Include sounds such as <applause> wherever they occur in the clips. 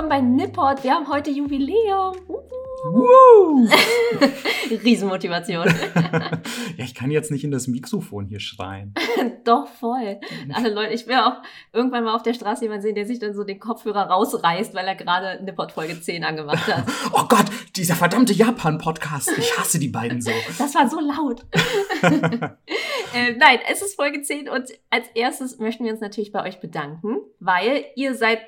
Willkommen bei Nipport. Wir haben heute Jubiläum. Woo! <laughs> Riesenmotivation. <laughs> ja, ich kann jetzt nicht in das Mikrofon hier schreien. <laughs> Doch, voll. Alle Leute, ich will auch irgendwann mal auf der Straße jemanden sehen, der sich dann so den Kopfhörer rausreißt, weil er gerade Nipport Folge 10 angemacht hat. oh Gott, dieser verdammte Japan-Podcast. Ich hasse die beiden so. Das war so laut. äh, nein, es ist Folge 10 und als erstes möchten wir uns natürlich bei euch bedanken, weil ihr seid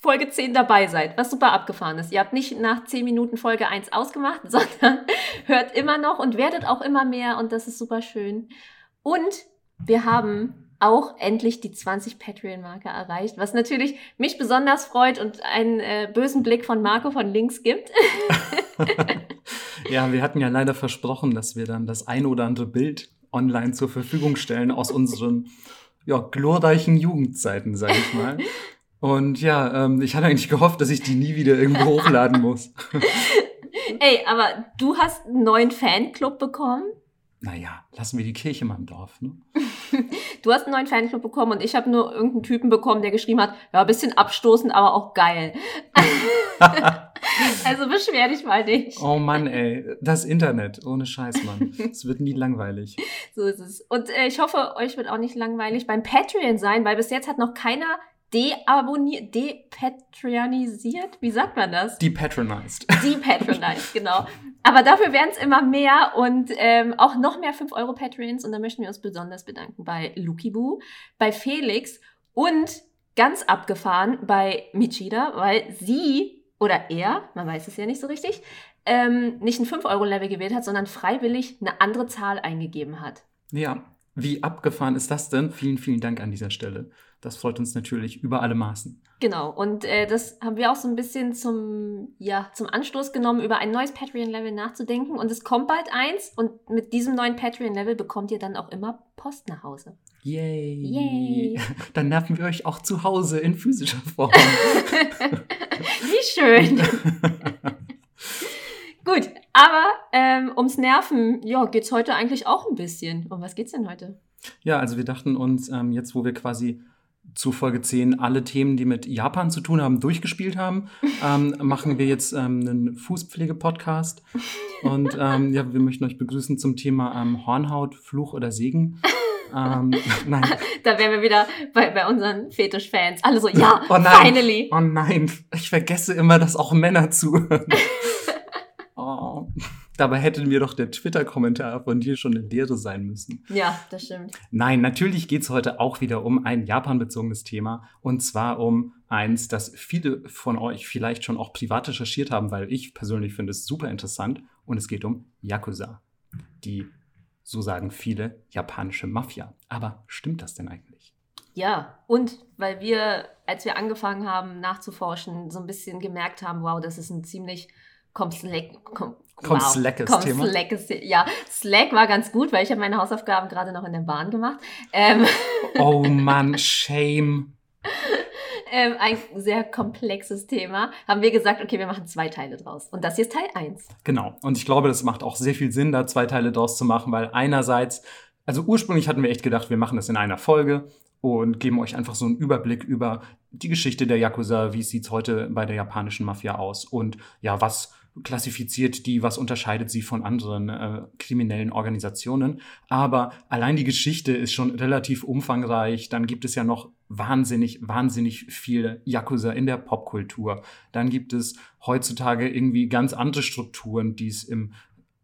Folge 10 dabei seid, was super abgefahren ist. Ihr habt nicht nach 10 Minuten Folge 1 ausgemacht, <laughs> sondern hört immer noch und werdet auch immer mehr und das ist super schön. Und wir haben auch endlich die 20 Patreon-Marke erreicht, was natürlich mich besonders freut und einen äh, bösen Blick von Marco von links gibt. <laughs> ja, wir hatten ja leider versprochen, dass wir dann das ein oder andere Bild online zur Verfügung stellen aus unseren ja, glorreichen Jugendzeiten, sage ich mal. <laughs> Und ja, ähm, ich hatte eigentlich gehofft, dass ich die nie wieder irgendwo hochladen <laughs> muss. Ey, aber du hast einen neuen Fanclub bekommen? Naja, lassen wir die Kirche mal im Dorf, ne? <laughs> du hast einen neuen Fanclub bekommen und ich habe nur irgendeinen Typen bekommen, der geschrieben hat, ja, bisschen abstoßend, aber auch geil. <laughs> also beschwer dich mal nicht. Oh Mann, ey, das Internet, ohne Scheiß, Mann. Es wird nie langweilig. So ist es. Und äh, ich hoffe, euch wird auch nicht langweilig beim Patreon sein, weil bis jetzt hat noch keiner deabonniert, depatronisiert, wie sagt man das? Depatronized. <laughs> Depatronized, genau. Aber dafür werden es immer mehr und ähm, auch noch mehr 5 Euro Patreons und da möchten wir uns besonders bedanken bei Lukibu, bei Felix und ganz abgefahren bei Michida, weil sie oder er, man weiß es ja nicht so richtig, ähm, nicht ein 5-Euro-Level gewählt hat, sondern freiwillig eine andere Zahl eingegeben hat. Ja, wie abgefahren ist das denn? Vielen, vielen Dank an dieser Stelle. Das freut uns natürlich über alle Maßen. Genau, und äh, das haben wir auch so ein bisschen zum, ja, zum Anstoß genommen, über ein neues Patreon-Level nachzudenken. Und es kommt bald eins und mit diesem neuen Patreon-Level bekommt ihr dann auch immer Post nach Hause. Yay! Yay! <laughs> Dann nerven wir euch auch zu Hause in physischer Form. <laughs> Wie schön! <laughs> Gut, aber ähm, ums Nerven, ja, geht's heute eigentlich auch ein bisschen. Um was geht's denn heute? Ja, also wir dachten uns, ähm, jetzt wo wir quasi zu Folge 10 alle Themen, die mit Japan zu tun haben, durchgespielt haben, ähm, <laughs> machen wir jetzt ähm, einen Fußpflege-Podcast. Und ähm, ja, wir möchten euch begrüßen zum Thema ähm, Hornhaut, Fluch oder Segen. Ähm, <laughs> nein. Da wären wir wieder bei, bei unseren Fetisch-Fans. Alle so, ja, oh nein, finally. Oh nein, ich vergesse immer, dass auch Männer zuhören. <laughs> oh. Dabei hätte mir doch der Twitter-Kommentar von dir schon eine Lehre sein müssen. Ja, das stimmt. Nein, natürlich geht es heute auch wieder um ein Japan-bezogenes Thema. Und zwar um eins, das viele von euch vielleicht schon auch privat recherchiert haben, weil ich persönlich finde es super interessant. Und es geht um Yakuza. Die, so sagen viele, japanische Mafia. Aber stimmt das denn eigentlich? Ja, und weil wir, als wir angefangen haben nachzuforschen, so ein bisschen gemerkt haben, wow, das ist ein ziemlich komplex, kom Komm, wow. slackes Komm, Thema. Slackes, ja, Slack war ganz gut, weil ich habe meine Hausaufgaben gerade noch in der Bahn gemacht. Ähm. Oh Mann, shame. <laughs> ähm, ein sehr komplexes Thema. Haben wir gesagt, okay, wir machen zwei Teile draus. Und das hier ist Teil 1. Genau. Und ich glaube, das macht auch sehr viel Sinn, da zwei Teile draus zu machen, weil einerseits, also ursprünglich hatten wir echt gedacht, wir machen das in einer Folge und geben euch einfach so einen Überblick über die Geschichte der Yakuza, wie sieht es heute bei der japanischen Mafia aus und ja, was klassifiziert die, was unterscheidet sie von anderen äh, kriminellen Organisationen. Aber allein die Geschichte ist schon relativ umfangreich. Dann gibt es ja noch wahnsinnig, wahnsinnig viele Yakuza in der Popkultur. Dann gibt es heutzutage irgendwie ganz andere Strukturen, die es im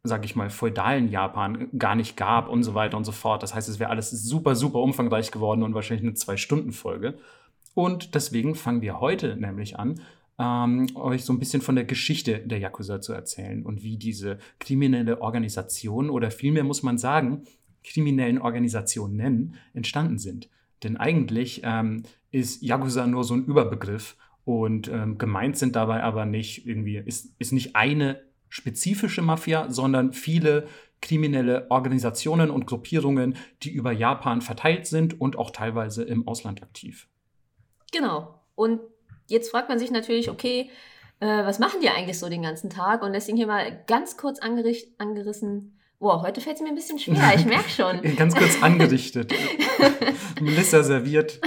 sag ich mal, feudalen Japan gar nicht gab und so weiter und so fort. Das heißt, es wäre alles super, super umfangreich geworden und wahrscheinlich eine Zwei-Stunden-Folge. Und deswegen fangen wir heute nämlich an, ähm, euch so ein bisschen von der Geschichte der Yakuza zu erzählen und wie diese kriminelle Organisation oder vielmehr muss man sagen, kriminellen Organisationen nennen, entstanden sind. Denn eigentlich ähm, ist Yakuza nur so ein Überbegriff und ähm, gemeint sind dabei aber nicht irgendwie, ist, ist nicht eine spezifische Mafia, sondern viele kriminelle Organisationen und Gruppierungen, die über Japan verteilt sind und auch teilweise im Ausland aktiv. Genau. Und Jetzt fragt man sich natürlich, okay, äh, was machen die eigentlich so den ganzen Tag? Und deswegen hier mal ganz kurz angerissen. Wow, heute fällt es mir ein bisschen schwer, ich merke schon. <laughs> ganz kurz angerichtet. <laughs> Melissa serviert.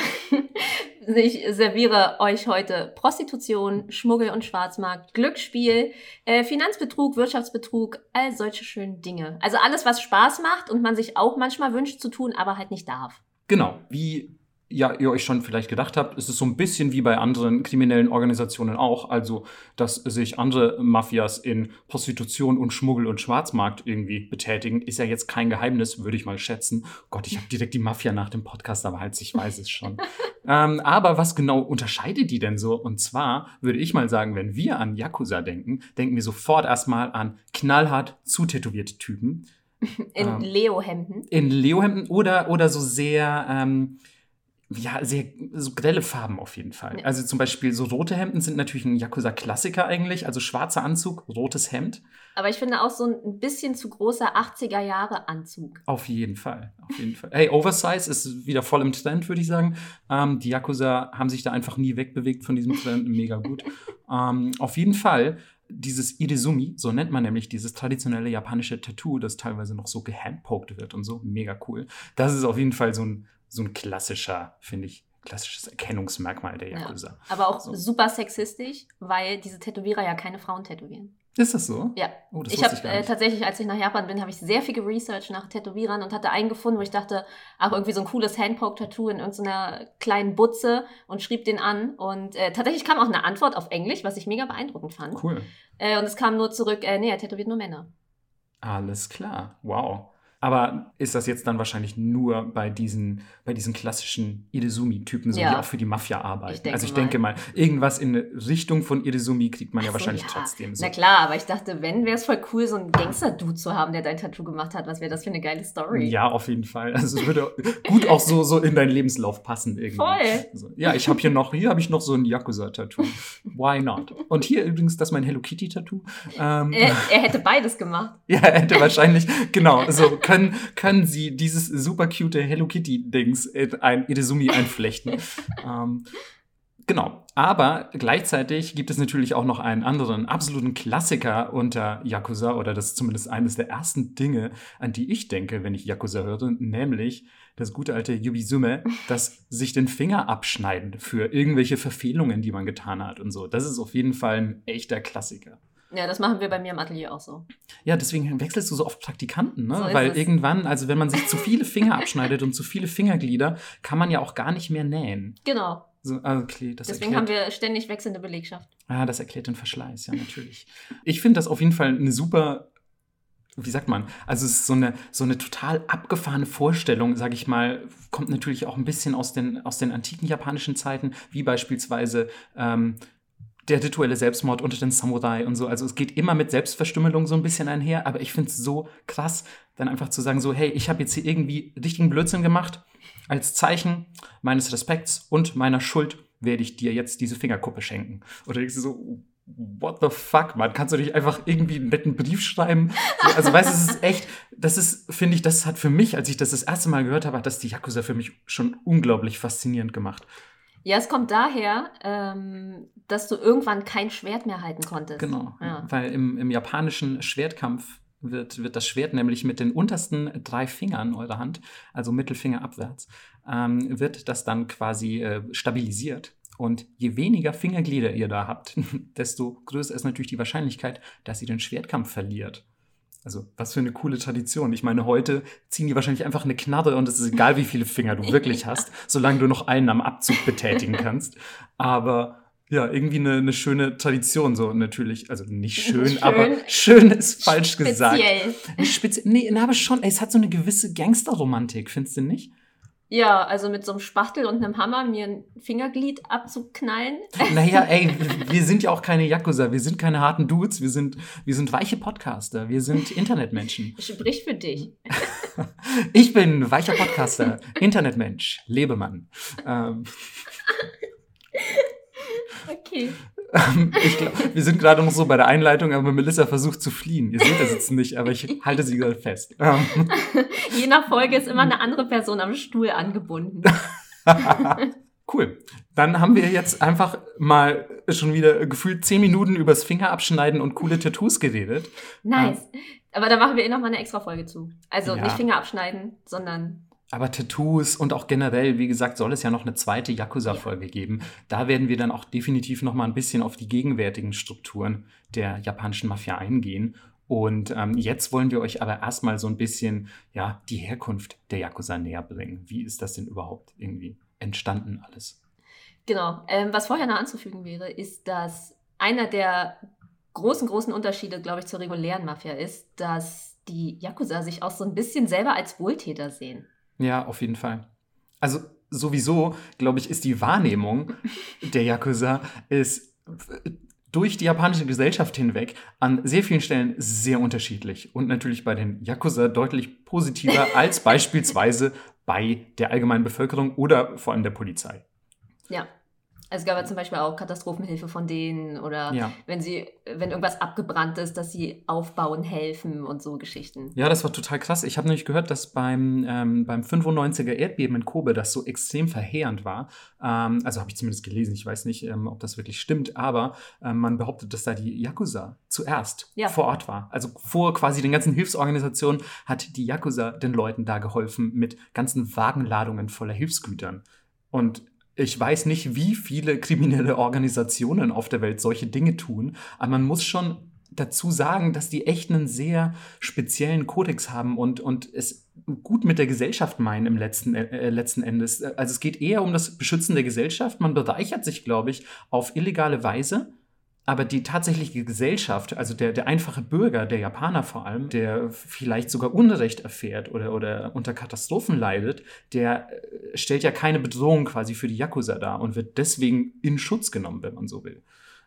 ich serviere euch heute Prostitution, Schmuggel und Schwarzmarkt, Glücksspiel, äh, Finanzbetrug, Wirtschaftsbetrug, all solche schönen Dinge. Also alles, was Spaß macht und man sich auch manchmal wünscht zu tun, aber halt nicht darf. Genau, wie ja, ihr euch schon vielleicht gedacht habt, ist es so ein bisschen wie bei anderen kriminellen Organisationen auch, also dass sich andere Mafias in Prostitution und Schmuggel und Schwarzmarkt irgendwie betätigen, ist ja jetzt kein Geheimnis, würde ich mal schätzen. Gott, ich habe direkt die Mafia nach dem Podcast, aber halt, ich weiß es schon. <laughs> ähm, aber was genau unterscheidet die denn so? Und zwar würde ich mal sagen, wenn wir an Yakuza denken, denken wir sofort erstmal an knallhart zutätowierte Typen. In ähm, Leo-Hemden. In Leo-Hemden oder, oder so sehr, ähm, ja, sehr so grelle Farben auf jeden Fall. Also zum Beispiel so rote Hemden sind natürlich ein Yakuza-Klassiker eigentlich. Also schwarzer Anzug, rotes Hemd. Aber ich finde auch so ein bisschen zu großer 80er Jahre Anzug. Auf jeden Fall, auf jeden Fall. Hey, Oversize ist wieder voll im Trend, würde ich sagen. Ähm, die Yakuza haben sich da einfach nie wegbewegt von diesem Trend. Mega gut. <laughs> ähm, auf jeden Fall dieses Idezumi, so nennt man nämlich dieses traditionelle japanische Tattoo, das teilweise noch so gehandpoked wird und so, mega cool. Das ist auf jeden Fall so ein so ein klassischer, finde ich, klassisches Erkennungsmerkmal der Yakuza. Ja, aber auch so. super sexistisch, weil diese Tätowierer ja keine Frauen tätowieren. Ist das so? Ja. Oh, das ich habe äh, tatsächlich, als ich nach Japan bin, habe ich sehr viel geresearched nach Tätowierern und hatte einen gefunden, wo ich dachte, ach, irgendwie so ein cooles Handpoke-Tattoo in irgendeiner kleinen Butze und schrieb den an. Und äh, tatsächlich kam auch eine Antwort auf Englisch, was ich mega beeindruckend fand. Cool. Äh, und es kam nur zurück, äh, nee, er tätowiert nur Männer. Alles klar. Wow. Aber ist das jetzt dann wahrscheinlich nur bei diesen, bei diesen klassischen Idezumi-Typen, so ja. die auch für die Mafia arbeiten? Ich also ich mal. denke mal, irgendwas in Richtung von Idezumi kriegt man ja so, wahrscheinlich ja. trotzdem. So. Na klar, aber ich dachte, wenn, wäre es voll cool, so einen Gangster-Dude zu haben, der dein Tattoo gemacht hat. Was wäre das für eine geile Story? Ja, auf jeden Fall. Also es würde gut auch so, so in deinen Lebenslauf passen irgendwie. Voll. Also, ja, ich habe hier noch, hier habe ich noch so ein Yakuza-Tattoo. Why not? Und hier übrigens, das ist mein Hello Kitty-Tattoo. Ähm, er, er hätte beides gemacht. <laughs> ja, er hätte wahrscheinlich, genau, so können, können sie dieses super cute Hello Kitty-Dings in ein Idezumi einflechten. <laughs> ähm, Genau. Aber gleichzeitig gibt es natürlich auch noch einen anderen absoluten Klassiker unter Yakuza, oder das ist zumindest eines der ersten Dinge, an die ich denke, wenn ich Yakuza höre, nämlich das gute alte Yubisume, das sich den Finger abschneiden für irgendwelche Verfehlungen, die man getan hat und so. Das ist auf jeden Fall ein echter Klassiker. Ja, das machen wir bei mir im Atelier auch so. Ja, deswegen wechselst du so oft Praktikanten, ne? So Weil irgendwann, also wenn man sich zu viele Finger abschneidet und zu viele Fingerglieder, kann man ja auch gar nicht mehr nähen. Genau. So, ah, okay, Deswegen erklärt, haben wir ständig wechselnde Belegschaft. Ah, das erklärt den Verschleiß, ja, natürlich. ich finde das auf jeden Fall eine super, wie sagt man, also es ist so eine, so eine total abgefahrene Vorstellung, sage ich mal, kommt natürlich auch ein bisschen aus den, aus den antiken japanischen Zeiten, wie beispielsweise ähm, der rituelle Selbstmord unter den Samurai und so. Also es geht immer mit Selbstverstümmelung so ein bisschen einher, aber ich finde es so krass, dann einfach zu sagen, so, hey, ich habe jetzt hier irgendwie richtigen Blödsinn gemacht. Als Zeichen meines Respekts und meiner Schuld werde ich dir jetzt diese Fingerkuppe schenken. Oder ich so, what the fuck, man? Kannst du nicht einfach irgendwie einen netten Brief schreiben? Also, weißt du, es ist echt, das ist, finde ich, das hat für mich, als ich das das erste Mal gehört habe, hat das die Yakuza für mich schon unglaublich faszinierend gemacht. Ja, es kommt daher, ähm, dass du irgendwann kein Schwert mehr halten konntest. Genau, ja. weil im, im japanischen Schwertkampf wird, wird das Schwert nämlich mit den untersten drei Fingern eurer Hand, also Mittelfinger abwärts, ähm, wird das dann quasi äh, stabilisiert. Und je weniger Fingerglieder ihr da habt, <laughs> desto größer ist natürlich die Wahrscheinlichkeit, dass ihr den Schwertkampf verliert. Also, was für eine coole Tradition. Ich meine, heute ziehen die wahrscheinlich einfach eine Knarre und es ist egal, wie viele Finger du <laughs> wirklich hast, solange du noch einen am Abzug betätigen <laughs> kannst. Aber ja, irgendwie eine, eine schöne Tradition, so natürlich. Also nicht schön, schön aber schön ist falsch speziell. gesagt. Speziell. Nee, aber schon, ey, es hat so eine gewisse Gangsterromantik, findest du nicht? Ja, also mit so einem Spachtel und einem Hammer mir ein Fingerglied abzuknallen. <laughs> Naja, ey, wir sind ja auch keine Yakuza, wir sind keine harten Dudes, wir sind, wir sind weiche Podcaster, wir sind Internetmenschen. <laughs> Sprich für dich. <laughs> ich bin weicher Podcaster, Internetmensch, Lebemann. Ähm. Okay. Ähm, ich glaub, wir sind gerade noch so bei der Einleitung, aber Melissa versucht zu fliehen. Ihr seht das jetzt nicht, aber ich halte sie gerade fest. Ähm. <laughs> Je nach Folge ist immer eine andere Person am Stuhl angebunden. <laughs> cool. Dann haben wir jetzt einfach mal schon wieder gefühlt zehn Minuten übers Fingerabschneiden und coole Tattoos geredet. Nice. Ähm. Aber da machen wir eh noch mal eine extra Folge zu. Also ja. nicht Finger abschneiden, sondern Aber Tattoos und auch generell, wie gesagt, soll es ja noch eine zweite Yakuza-Folge ja. geben. Da werden wir dann auch definitiv noch mal ein bisschen auf die gegenwärtigen Strukturen der japanischen Mafia eingehen. Und ähm, jetzt wollen wir euch aber erstmal so ein bisschen ja, die Herkunft der Yakuza näher bringen. Wie ist das denn überhaupt irgendwie entstanden alles? Genau. Ähm, was vorher noch anzufügen wäre, ist, dass einer der großen, großen Unterschiede, glaube ich, zur regulären Mafia ist, dass die Yakuza sich auch so ein bisschen selber als Wohltäter sehen. Ja, auf jeden Fall. Also sowieso, glaube ich, ist die Wahrnehmung <laughs> der Yakuza ist durch die japanische Gesellschaft hinweg an sehr vielen Stellen sehr unterschiedlich und natürlich bei den Yakuza deutlich positiver <laughs> als beispielsweise bei der allgemeinen Bevölkerung oder vor allem der Polizei. Ja, es gab ja zum Beispiel auch Katastrophenhilfe von denen oder ja. wenn sie, wenn irgendwas abgebrannt ist, dass sie aufbauen, helfen und so Geschichten. Ja, das war total krass. Ich habe nämlich gehört, dass beim, ähm, beim 95er Erdbeben in Kobe das so extrem verheerend war. Ähm, also habe ich zumindest gelesen, ich weiß nicht, ähm, ob das wirklich stimmt, aber ähm, man behauptet, dass da die Yakuza zuerst ja. vor Ort war. Also vor quasi den ganzen Hilfsorganisationen hat die Yakuza den Leuten da geholfen mit ganzen Wagenladungen voller Hilfsgütern. Und ich weiß nicht, wie viele kriminelle Organisationen auf der Welt solche Dinge tun, aber man muss schon dazu sagen, dass die echt einen sehr speziellen Kodex haben und, und es gut mit der Gesellschaft meinen im letzten, äh, letzten Endes. Also es geht eher um das Beschützen der Gesellschaft. Man bereichert sich, glaube ich, auf illegale Weise aber die tatsächliche Gesellschaft, also der, der einfache Bürger, der Japaner vor allem, der vielleicht sogar Unrecht erfährt oder, oder unter Katastrophen leidet, der äh, stellt ja keine Bedrohung quasi für die Yakuza dar und wird deswegen in Schutz genommen, wenn man so will.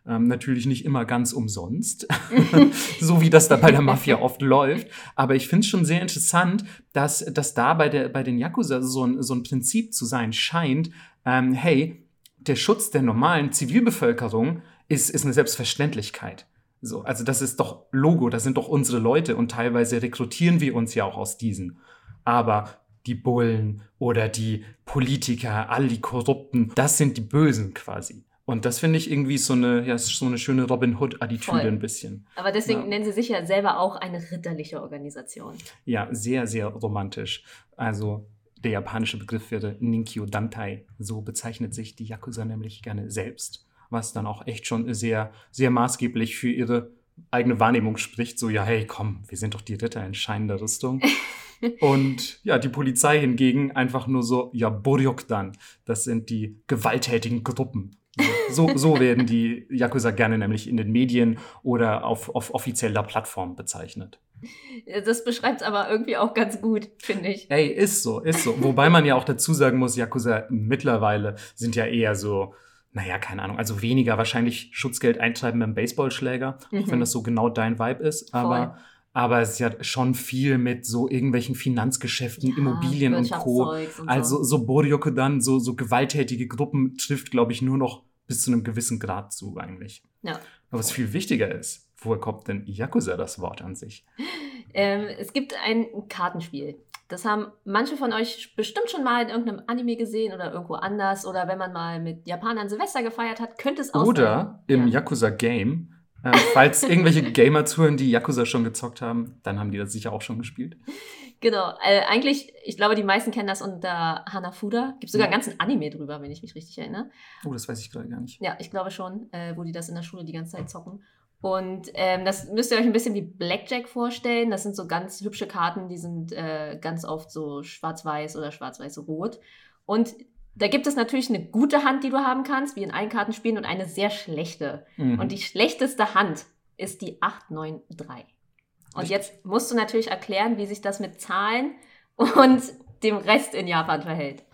Ähm, natürlich nicht immer ganz umsonst, <laughs> <laughs> so wie das da bei der Mafia oft läuft. Aber ich finde es schon sehr interessant, dass, dass da bei, der, bei den Yakuza so ein, so ein Prinzip zu sein scheint, ähm, hey, der Schutz der normalen Zivilbevölkerung ist, ist eine Selbstverständlichkeit. So, also das ist doch Logo, das sind doch unsere Leute und teilweise rekrutieren wir uns ja auch aus diesen. Aber die Bullen oder die Politiker, all die Korrupten, das sind die Bösen quasi. Und das finde ich irgendwie so eine, ja, so eine schöne Robin Hood-Attitüde ein bisschen. Aber deswegen ja. nennen sie sich ja selber auch eine ritterliche Organisation. Ja, sehr, sehr romantisch. Also der japanische Begriff wäre Ninkyo Dantai. So bezeichnet sich die Yakuza nämlich gerne selbst was dann auch echt schon sehr, sehr maßgeblich für ihre eigene Wahrnehmung spricht. So, ja, hey, komm, wir sind doch die Ritter in scheinender Rüstung. <laughs> Und ja, die Polizei hingegen einfach nur so, ja, Boryokdan, das sind die gewalttätigen Gruppen. So, so werden die Yakuza gerne nämlich in den Medien oder auf, auf offizieller Plattform bezeichnet. Das beschreibt es aber irgendwie auch ganz gut, finde ich. Ey, ist so, ist so. Wobei man ja auch dazu sagen muss, Yakuza mittlerweile sind ja eher so naja, keine Ahnung, also weniger wahrscheinlich Schutzgeld eintreiben beim Baseballschläger, mhm. auch wenn mhm. das so genau dein Vibe ist. Aber, aber es ist ja schon viel mit so irgendwelchen Finanzgeschäften, ja, Immobilien und Co. Und also so Boryoke dann, so, so gewalttätige Gruppen trifft, glaube ich, nur noch bis zu einem gewissen Grad zu eigentlich. Ja. Aber was viel wichtiger ist, woher kommt denn Yakuza das Wort an sich? <laughs> Ähm, es gibt ein Kartenspiel. Das haben manche von euch bestimmt schon mal in irgendeinem Anime gesehen oder irgendwo anders. Oder wenn man mal mit Japanern Silvester gefeiert hat, könnte es auch Oder im ja. Yakuza-Game. Äh, falls <laughs> irgendwelche Gamer zuhören, die Yakuza schon gezockt haben, dann haben die das sicher auch schon gespielt. Genau. Äh, eigentlich, ich glaube, die meisten kennen das unter Hanafuda. Gibt sogar ja. einen ganzen Anime drüber, wenn ich mich richtig erinnere. Oh, das weiß ich gerade gar nicht. Ja, ich glaube schon, äh, wo die das in der Schule die ganze Zeit zocken. Und ähm, das müsst ihr euch ein bisschen wie Blackjack vorstellen. Das sind so ganz hübsche Karten, die sind äh, ganz oft so schwarz-weiß oder schwarz-weiß-rot. Und da gibt es natürlich eine gute Hand, die du haben kannst, wie in allen Kartenspielen, und eine sehr schlechte. Mhm. Und die schlechteste Hand ist die 893. Und Richtig. jetzt musst du natürlich erklären, wie sich das mit Zahlen und dem Rest in Japan verhält.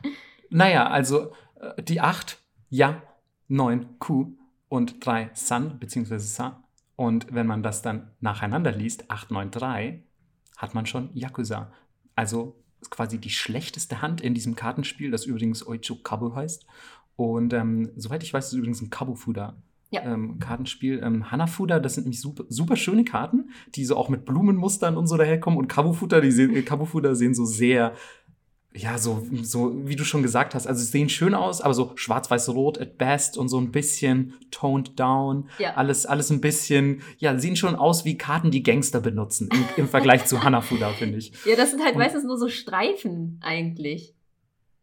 Naja, also äh, die 8, Ja, 9, Q und 3, San bzw. Sa und wenn man das dann nacheinander liest, 893, hat man schon Yakuza. Also quasi die schlechteste Hand in diesem Kartenspiel, das übrigens Oicho Kabu heißt. Und ähm, soweit ich weiß, ist es übrigens ein Kabufuda. Ja. Ähm, Kartenspiel. Ähm, Hanafuda, das sind nämlich super, super schöne Karten, die so auch mit Blumenmustern und so daherkommen. Und Kabufuda, die sehen, äh, Kabufuda sehen so sehr ja, so, so, wie du schon gesagt hast, also sie sehen schön aus, aber so schwarz-weiß-rot at best und so ein bisschen toned down. Ja. Alles, alles ein bisschen, ja, sehen schon aus wie Karten, die Gangster benutzen im, im Vergleich zu <laughs> Hanafuda, finde ich. Ja, das sind halt Und- meistens nur so Streifen eigentlich.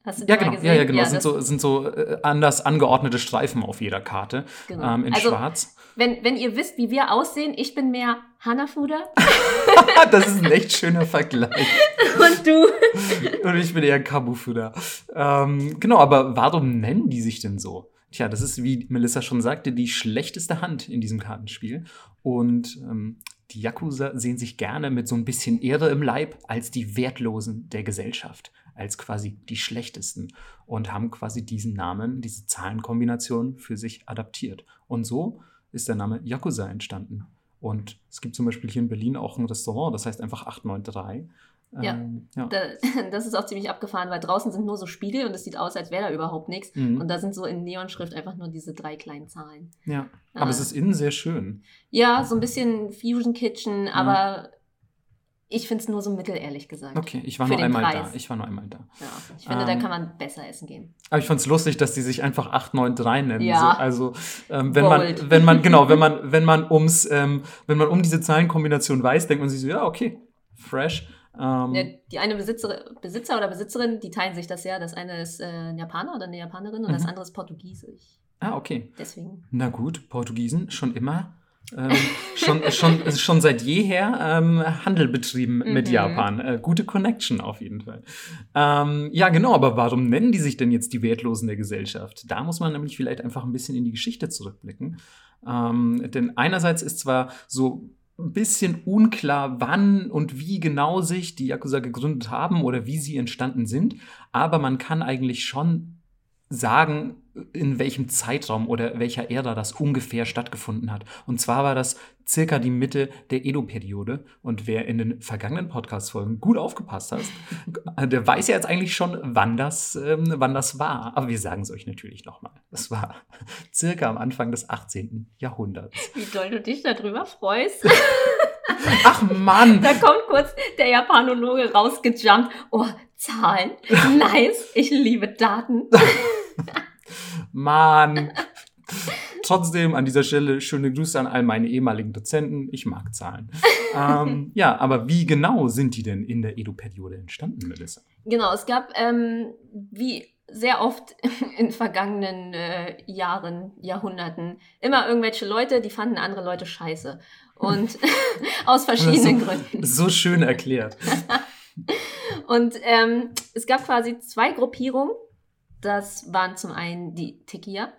Hast du Ja, genau, gesehen? ja, ja, genau. sind, das- so, sind so äh, anders angeordnete Streifen auf jeder Karte genau. ähm, in also, schwarz. Wenn, wenn ihr wisst, wie wir aussehen, ich bin mehr Hanafuda <laughs> das ist ein echt schöner Vergleich. und du. <laughs> Und ich bin eher Kabufuda. Ähm, genau, aber warum nennen die sich denn so? Tja, das ist, wie Melissa schon sagte, die schlechteste Hand in diesem Kartenspiel. Und ähm, die Yakuza sehen sich gerne mit so ein bisschen Ehre im Leib als die Wertlosen der Gesellschaft, als quasi die schlechtesten und haben quasi diesen Namen, diese Zahlenkombination für sich adaptiert. Und so ist der Name Yakuza entstanden. Und es gibt zum Beispiel hier in Berlin auch ein Restaurant, das heißt einfach 893. Ja. Ähm, ja. Da, <laughs> das ist auch ziemlich abgefahren, weil draußen sind nur so Spiegel und es sieht aus, als wäre da überhaupt nichts. Mhm. Und da sind so in Neonschrift einfach nur diese drei kleinen Zahlen. Ja, aber Ah. es ist innen sehr schön. Ja, so ein bisschen Fusion Kitchen, aber ich finde es nur so mittel, ehrlich gesagt. Okay, ich war nur einmal Preis. da. Ich war nur einmal da. Ja, ich finde, da Ähm, kann man besser essen gehen. Aber ich fand es lustig, dass die sich einfach 893 nennen. Ja. So, also ähm, wenn Bold. man, wenn man, genau, wenn man, <laughs> wenn man ums, ähm, wenn man um diese Zahlenkombination weiß, denkt man sich so, ja, okay, fresh. Ähm, Ja, die eine Besitzer, Besitzer oder Besitzerin, die teilen sich das ja. Das eine ist äh, ein Japaner oder eine Japanerin und das Mhm. andere ist Portugiesisch. Ah, okay. Deswegen. Na gut, Portugiesen schon immer. Ähm, schon, schon, schon seit jeher ähm, Handel betrieben mit Mhm. Japan. Äh, gute Connection auf jeden Fall. Ähm, ja, genau, aber warum nennen die sich denn jetzt die Wertlosen der Gesellschaft? Da muss man nämlich vielleicht einfach ein bisschen in die Geschichte zurückblicken. Ähm, denn einerseits ist zwar so ein bisschen unklar, wann und wie genau sich die Yakuza gegründet haben oder wie sie entstanden sind, aber man kann eigentlich schon sagen, in welchem Zeitraum oder welcher Ära das ungefähr stattgefunden hat. Und zwar war das circa die Mitte der Edo-Periode. Und wer in den vergangenen Podcast-Folgen gut aufgepasst hat, <laughs> der weiß ja jetzt eigentlich schon, wann das, ähm, wann das war. Aber wir sagen es euch natürlich nochmal. Das war <laughs> circa am Anfang des 18. Jahrhunderts. Wie doll du dich darüber freust. <laughs> Ach Mann! da kommt kurz der Japanologe rausgejumpt. Oh, Zahlen. Nice. Ich liebe Daten. Mann! <laughs> Trotzdem an dieser Stelle schöne Grüße an all meine ehemaligen Dozenten. Ich mag Zahlen. ähm, <laughs> ja, aber wie genau sind die denn in der Edo-Periode entstanden, Melissa? Genau, es gab, ähm, wie sehr oft <laughs> in vergangenen äh, Jahren, Jahrhunderten, immer irgendwelche Leute, die fanden andere Leute scheiße. Und aus verschiedenen Gründen. So schön erklärt. Und ähm, es gab quasi zwei Gruppierungen. Das waren zum einen die Tequila.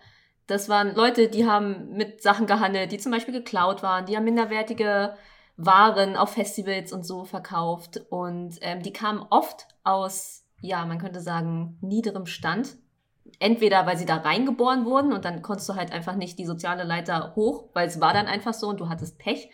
Das waren Leute, die haben mit Sachen gehandelt, die zum Beispiel geklaut waren, die haben minderwertige Waren auf Festivals und so verkauft. Und ähm, die kamen oft aus, ja, man könnte sagen, niederem Stand. Entweder weil sie da reingeboren wurden und dann konntest du halt einfach nicht die soziale Leiter hoch, weil es war dann einfach so und du hattest Pech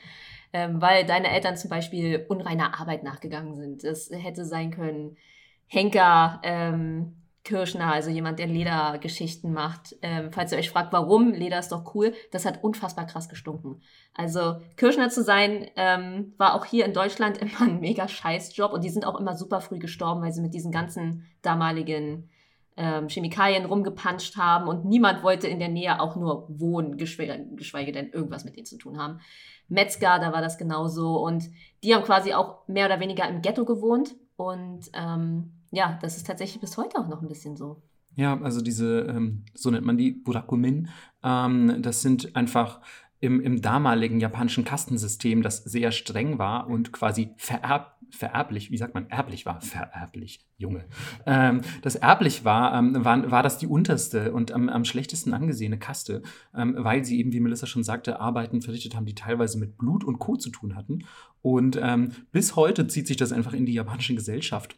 ähm, weil deine Eltern zum Beispiel unreiner Arbeit nachgegangen sind. Es hätte sein können Henker ähm, Kirschner, also jemand, der Ledergeschichten macht. Ähm, falls ihr euch fragt, warum, Leder ist doch cool, das hat unfassbar krass gestunken. Also Kirschner zu sein, ähm, war auch hier in Deutschland <laughs> immer ein mega Scheißjob und die sind auch immer super früh gestorben, weil sie mit diesen ganzen damaligen ähm, Chemikalien rumgepanscht haben und niemand wollte in der Nähe auch nur wohnen, geschweige, geschweige denn irgendwas mit denen zu tun haben. Metzger, da war das genauso. Und die haben quasi auch mehr oder weniger im Ghetto gewohnt. Und ähm, ja, das ist tatsächlich bis heute auch noch ein bisschen so. Ja, also diese, ähm, so nennt man die, Burakumin, ähm, das sind einfach im, im damaligen japanischen Kastensystem, das sehr streng war und quasi vererb, vererblich, wie sagt man, erblich war, vererblich, Junge. Ähm, das erblich war, ähm, war, war das die unterste und am, am schlechtesten angesehene Kaste, ähm, weil sie eben, wie Melissa schon sagte, Arbeiten verrichtet haben, die teilweise mit Blut und Co. zu tun hatten. Und ähm, bis heute zieht sich das einfach in die japanische Gesellschaft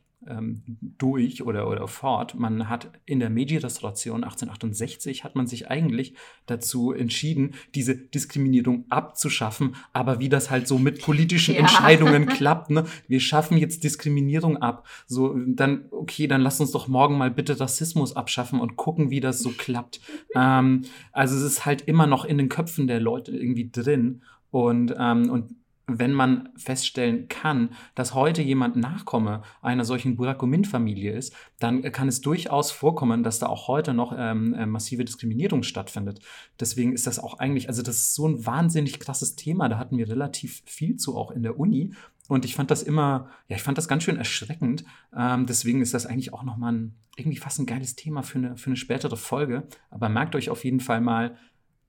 durch oder, oder fort. Man hat in der Meiji-Restauration 1868 hat man sich eigentlich dazu entschieden, diese Diskriminierung abzuschaffen. Aber wie das halt so mit politischen <laughs> Ja. Entscheidungen klappt, ne? wir schaffen jetzt Diskriminierung ab. So, dann, okay, dann lass uns doch morgen mal bitte Rassismus abschaffen und gucken, wie das so klappt. ähm, also es ist halt immer noch in den Köpfen der Leute irgendwie drin. Und, ähm, und wenn man feststellen kann, dass heute jemand Nachkomme einer solchen Burakumin-Familie ist, dann kann es durchaus vorkommen, dass da auch heute noch ähm, äh, massive Diskriminierung stattfindet. Deswegen ist das auch eigentlich, also das ist so ein wahnsinnig krasses Thema. Da hatten wir relativ viel zu auch in der Uni. Und ich fand das immer, ja, ich fand das ganz schön erschreckend. Ähm, deswegen ist das eigentlich auch nochmal ein, irgendwie fast ein geiles Thema für eine, für eine spätere Folge. Aber merkt euch auf jeden Fall mal,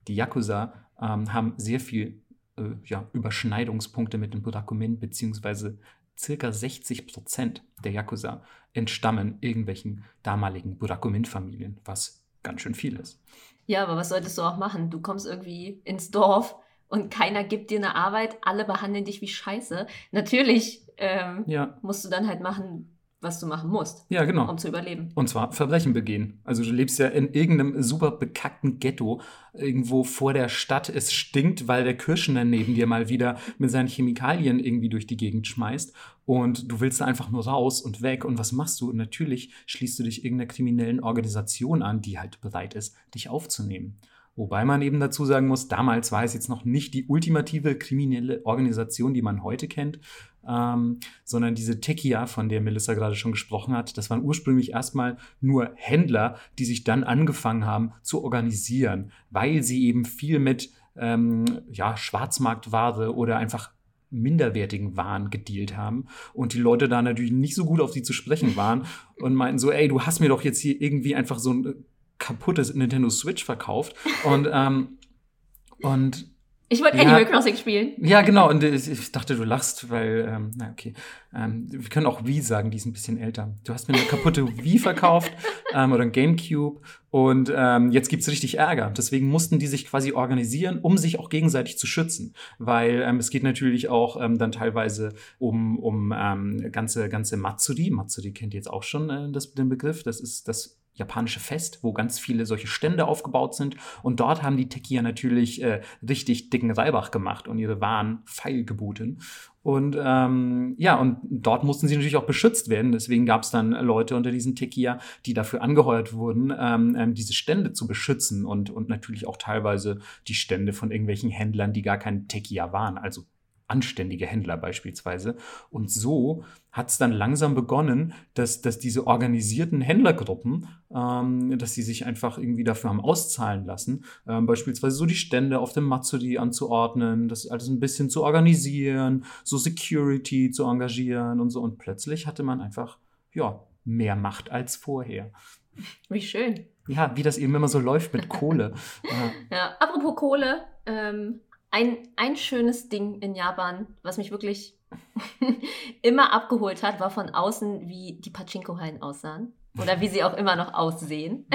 die Yakuza ähm, haben sehr viel äh, ja, Überschneidungspunkte mit dem Burakumin, beziehungsweise circa 60 Prozent der Yakuza entstammen irgendwelchen damaligen Burakumin-Familien, was ganz schön viel ist. Ja, aber was solltest du auch machen? Du kommst irgendwie ins Dorf und keiner gibt dir eine Arbeit, alle behandeln dich wie Scheiße. Natürlich ähm, ja. musst du dann halt machen, was du machen musst. Ja, genau. Um zu überleben. Und zwar Verbrechen begehen. Also du lebst ja in irgendeinem super bekackten Ghetto irgendwo vor der Stadt. Es stinkt, weil der Kirschner neben dir mal wieder mit seinen Chemikalien irgendwie durch die Gegend schmeißt. Und du willst da einfach nur raus und weg. Und was machst du? Und natürlich schließt du dich irgendeiner kriminellen Organisation an, die halt bereit ist, dich aufzunehmen. Wobei man eben dazu sagen muss, damals war es jetzt noch nicht die ultimative kriminelle Organisation, die man heute kennt, ähm, sondern diese Tekia, von der Melissa gerade schon gesprochen hat, das waren ursprünglich erstmal nur Händler, die sich dann angefangen haben zu organisieren, weil sie eben viel mit ähm, ja, Schwarzmarktware oder einfach minderwertigen Waren gedealt haben und die Leute da natürlich nicht so gut auf sie zu sprechen waren und meinten so, ey, du hast mir doch jetzt hier irgendwie einfach so ein kaputtes Nintendo Switch verkauft und ähm, und ich wollte ja, Animal Crossing spielen. Ja, genau. Und ich dachte, du lachst, weil, ähm, na okay. Ähm, wir können auch Wii sagen, die ist ein bisschen älter. Du hast mir eine kaputte <laughs> Wii verkauft ähm, oder ein Gamecube und ähm, jetzt gibt's richtig Ärger. Deswegen mussten die sich quasi organisieren, um sich auch gegenseitig zu schützen. Weil ähm, es geht natürlich auch ähm, dann teilweise um, um ähm, ganze, ganze Matsuri. Matsuri kennt ihr jetzt auch schon äh, das, den Begriff. Das ist das japanische Fest, wo ganz viele solche Stände aufgebaut sind. Und dort haben die Techier natürlich äh, richtig dicken Reibach gemacht und ihre Waren feilgeboten. Und ähm, ja, und dort mussten sie natürlich auch beschützt werden. Deswegen gab es dann Leute unter diesen Techier, die dafür angeheuert wurden, ähm, ähm, diese Stände zu beschützen und, und natürlich auch teilweise die Stände von irgendwelchen Händlern, die gar kein Techier waren, also anständige Händler beispielsweise. Und so hat es dann langsam begonnen, dass, dass diese organisierten Händlergruppen, ähm, dass sie sich einfach irgendwie dafür haben auszahlen lassen, ähm, beispielsweise so die Stände auf dem Matsuri anzuordnen, das alles ein bisschen zu organisieren, so Security zu engagieren und so. Und plötzlich hatte man einfach, ja, mehr Macht als vorher. Wie schön. Ja, wie das eben immer so läuft mit Kohle. <laughs> ja, apropos Kohle, ähm, ein, ein schönes Ding in Japan, was mich wirklich <laughs> immer abgeholt hat, war von außen, wie die Pachinko-Hallen aussahen. Oder wie sie auch immer noch aussehen.